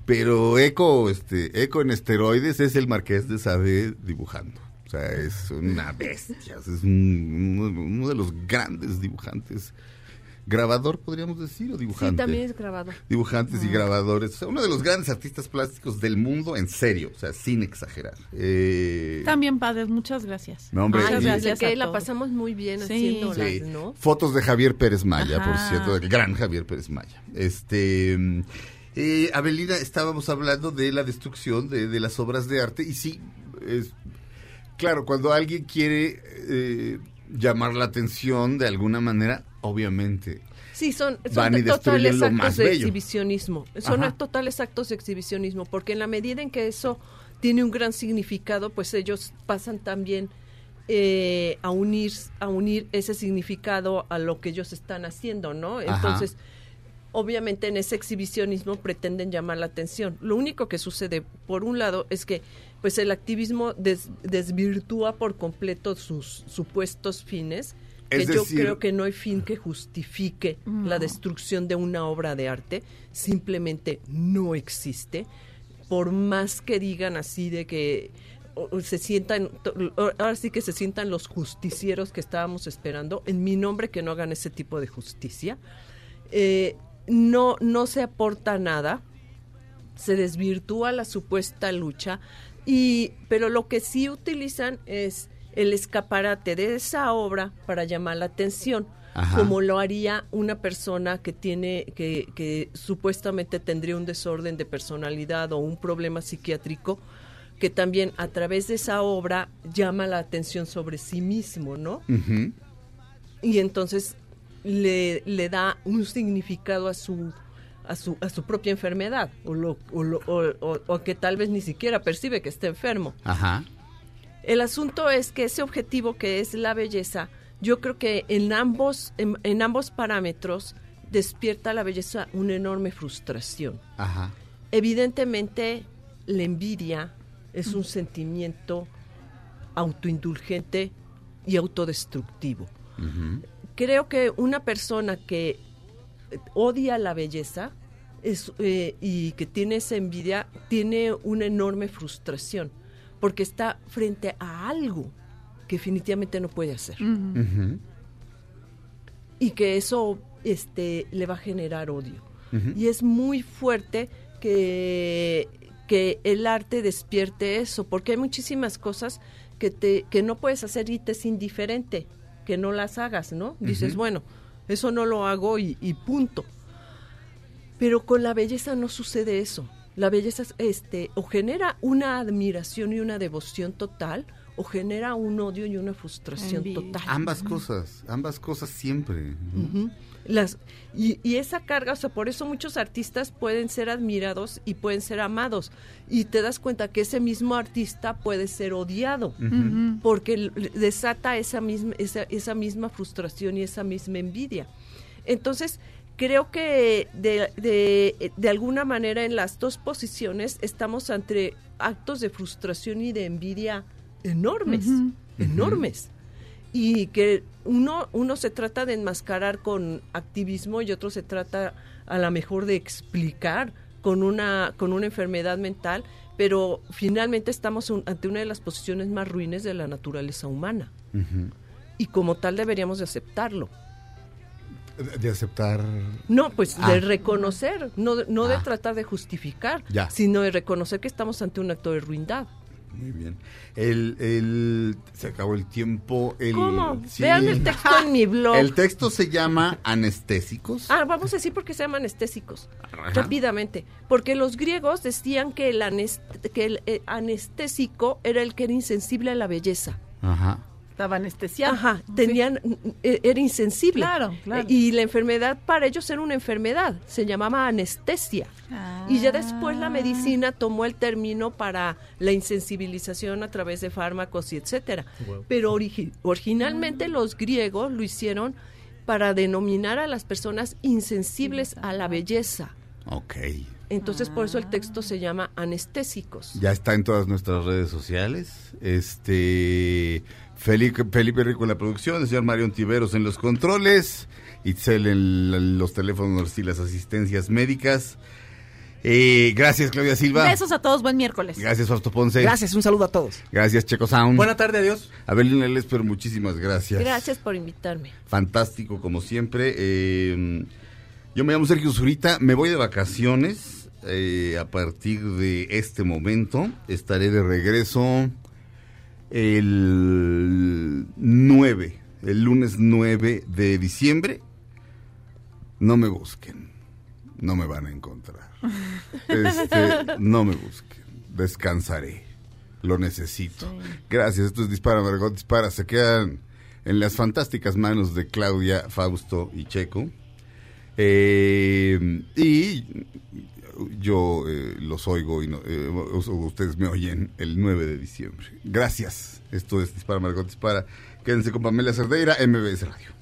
Pero Eco, este, Eco en esteroides es el Marqués de Sade dibujando. O sea, es una bestia. Es un- uno, uno de los grandes dibujantes. Grabador, podríamos decir, o dibujante. Sí, también es grabado. Dibujantes y grabadores. O sea, uno de los grandes artistas plásticos del mundo, en serio. O sea, sin exagerar. Eh, También padres, muchas gracias. No, hombre, y- desde gracias que la pasamos muy bien Sí. haciéndolas, Sí. ¿no? Fotos de Javier Pérez Maya, por cierto, del gran Javier Pérez Maya. Este, eh, Abelina, estábamos hablando de la destrucción de, de las obras de arte y sí, es, claro, cuando alguien quiere eh, llamar la atención de alguna manera, obviamente. Sí, son, son Van y de- totales actos de exhibicionismo. Son Ajá. totales actos de exhibicionismo, porque en la medida en que eso tiene un gran significado, pues ellos pasan también eh, a unir a unir ese significado a lo que ellos están haciendo, ¿no? Ajá. Entonces, obviamente en ese exhibicionismo pretenden llamar la atención. Lo único que sucede, por un lado, es que pues el activismo des- desvirtúa por completo sus supuestos fines, que Es yo decir- creo que no hay fin que justifique la destrucción de una obra de arte, simplemente no existe. por más que digan así de que se sientan, ahora sí que se sientan los justicieros que estábamos esperando, en mi nombre que no hagan ese tipo de justicia, eh, no, no se aporta nada, se desvirtúa la supuesta lucha, y, pero lo que sí utilizan es el escaparate de esa obra para llamar la atención, Ajá. como lo haría una persona que tiene, que, que supuestamente tendría un desorden de personalidad o un problema psiquiátrico, que también a través de esa obra llama la atención sobre sí mismo, ¿no? Y entonces le, le da un significado a su a su, a su propia enfermedad o, lo- o lo- o- que tal vez ni siquiera percibe que está enfermo. Ajá. El asunto es que ese objetivo que es la belleza, yo creo que en ambos, en, en ambos parámetros despierta la belleza una enorme frustración. Ajá. Evidentemente, la envidia es un sentimiento autoindulgente y autodestructivo. Creo que una persona que odia la belleza es, eh, y que tiene esa envidia tiene una enorme frustración porque está frente a algo que definitivamente no puede hacer y que eso este le va a generar odio. Y es muy fuerte que, que el arte despierte eso, porque hay muchísimas cosas que, te, que no puedes hacer y te es indiferente, que no las hagas, ¿no? Dices, bueno, eso no lo hago y, y punto. Pero con la belleza no sucede eso. La belleza es, este, o genera una admiración y una devoción total, o genera un odio y una frustración Envidia. total. Ambas cosas, ambas cosas siempre. Las, y, y esa carga, o sea, por eso muchos artistas pueden ser admirados y pueden ser amados. Y te das cuenta que ese mismo artista puede ser odiado, porque desata esa misma, esa, esa misma frustración y esa misma envidia. Entonces, creo que de, de, de alguna manera en las dos posiciones estamos ante actos de frustración y de envidia enormes, enormes. Y que uno uno se trata de enmascarar con activismo y otro se trata a lo mejor de explicar con una con una enfermedad mental pero finalmente estamos un- ante una de las posiciones más ruines de la naturaleza humana. Y como tal deberíamos de aceptarlo De- aceptar. no pues Ah. de reconocer no de- no de Ah. tratar de justificar Ya. sino de reconocer que estamos ante un acto de ruindad Muy bien. El, el, se acabó el tiempo. El, ¿Cómo? sí. Vean el texto en mi blog. El texto se llama Anestésicos. Ah, vamos a decir por qué se llaman anestésicos. Ajá. Rápidamente. Porque los griegos decían que el, anest- que el eh, anestésico era el que era insensible a la belleza. Ajá. Estaba anestesiado. Ajá, tenían, eh, era insensible. Claro, claro. Y la enfermedad para ellos era una enfermedad, se llamaba anestesia. Y ya después la medicina tomó el término para la insensibilización a través de fármacos y etcétera. Wow. Pero origi- originalmente los griegos lo hicieron para denominar a las personas insensibles a la belleza. Ok. Entonces por eso el texto se llama anestésicos. Ya está en todas nuestras redes sociales. Este Felipe, Felipe Rico en la producción, el señor Marion Tiveros en los controles, Itzel en los teléfonos y las asistencias médicas. Eh, gracias, Claudia Silva. Besos a todos, buen miércoles. Gracias, Fausto Ponce. Gracias, un saludo a todos. Gracias, Checo Sound. Buena tarde, adiós. Abelina Lesper, muchísimas gracias. Gracias por invitarme. Fantástico, como siempre. Eh, yo me llamo Sergio Zurita, me voy de vacaciones. eh, a partir de este momento estaré de regreso el 9, el lunes 9 de diciembre. No me busquen, no me van a encontrar. Este, no me busquen, descansaré, lo necesito. Gracias, esto es Dispara Margot Dispara, se quedan en las fantásticas manos de Claudia, Fausto y Checo. Eh, y yo eh, los oigo y eh, ustedes me oyen el 9 de diciembre. Gracias. Esto es Dispara Margot Dispara. Quédense con Pamela Cerdeira, MBS Radio.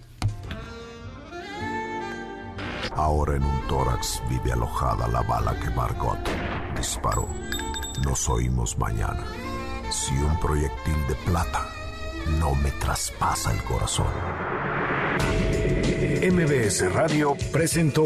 Ahora en un tórax vive alojada la bala que Margot disparó. Nos oímos mañana. Si un proyectil de plata no me traspasa el corazón. MBS Radio presentó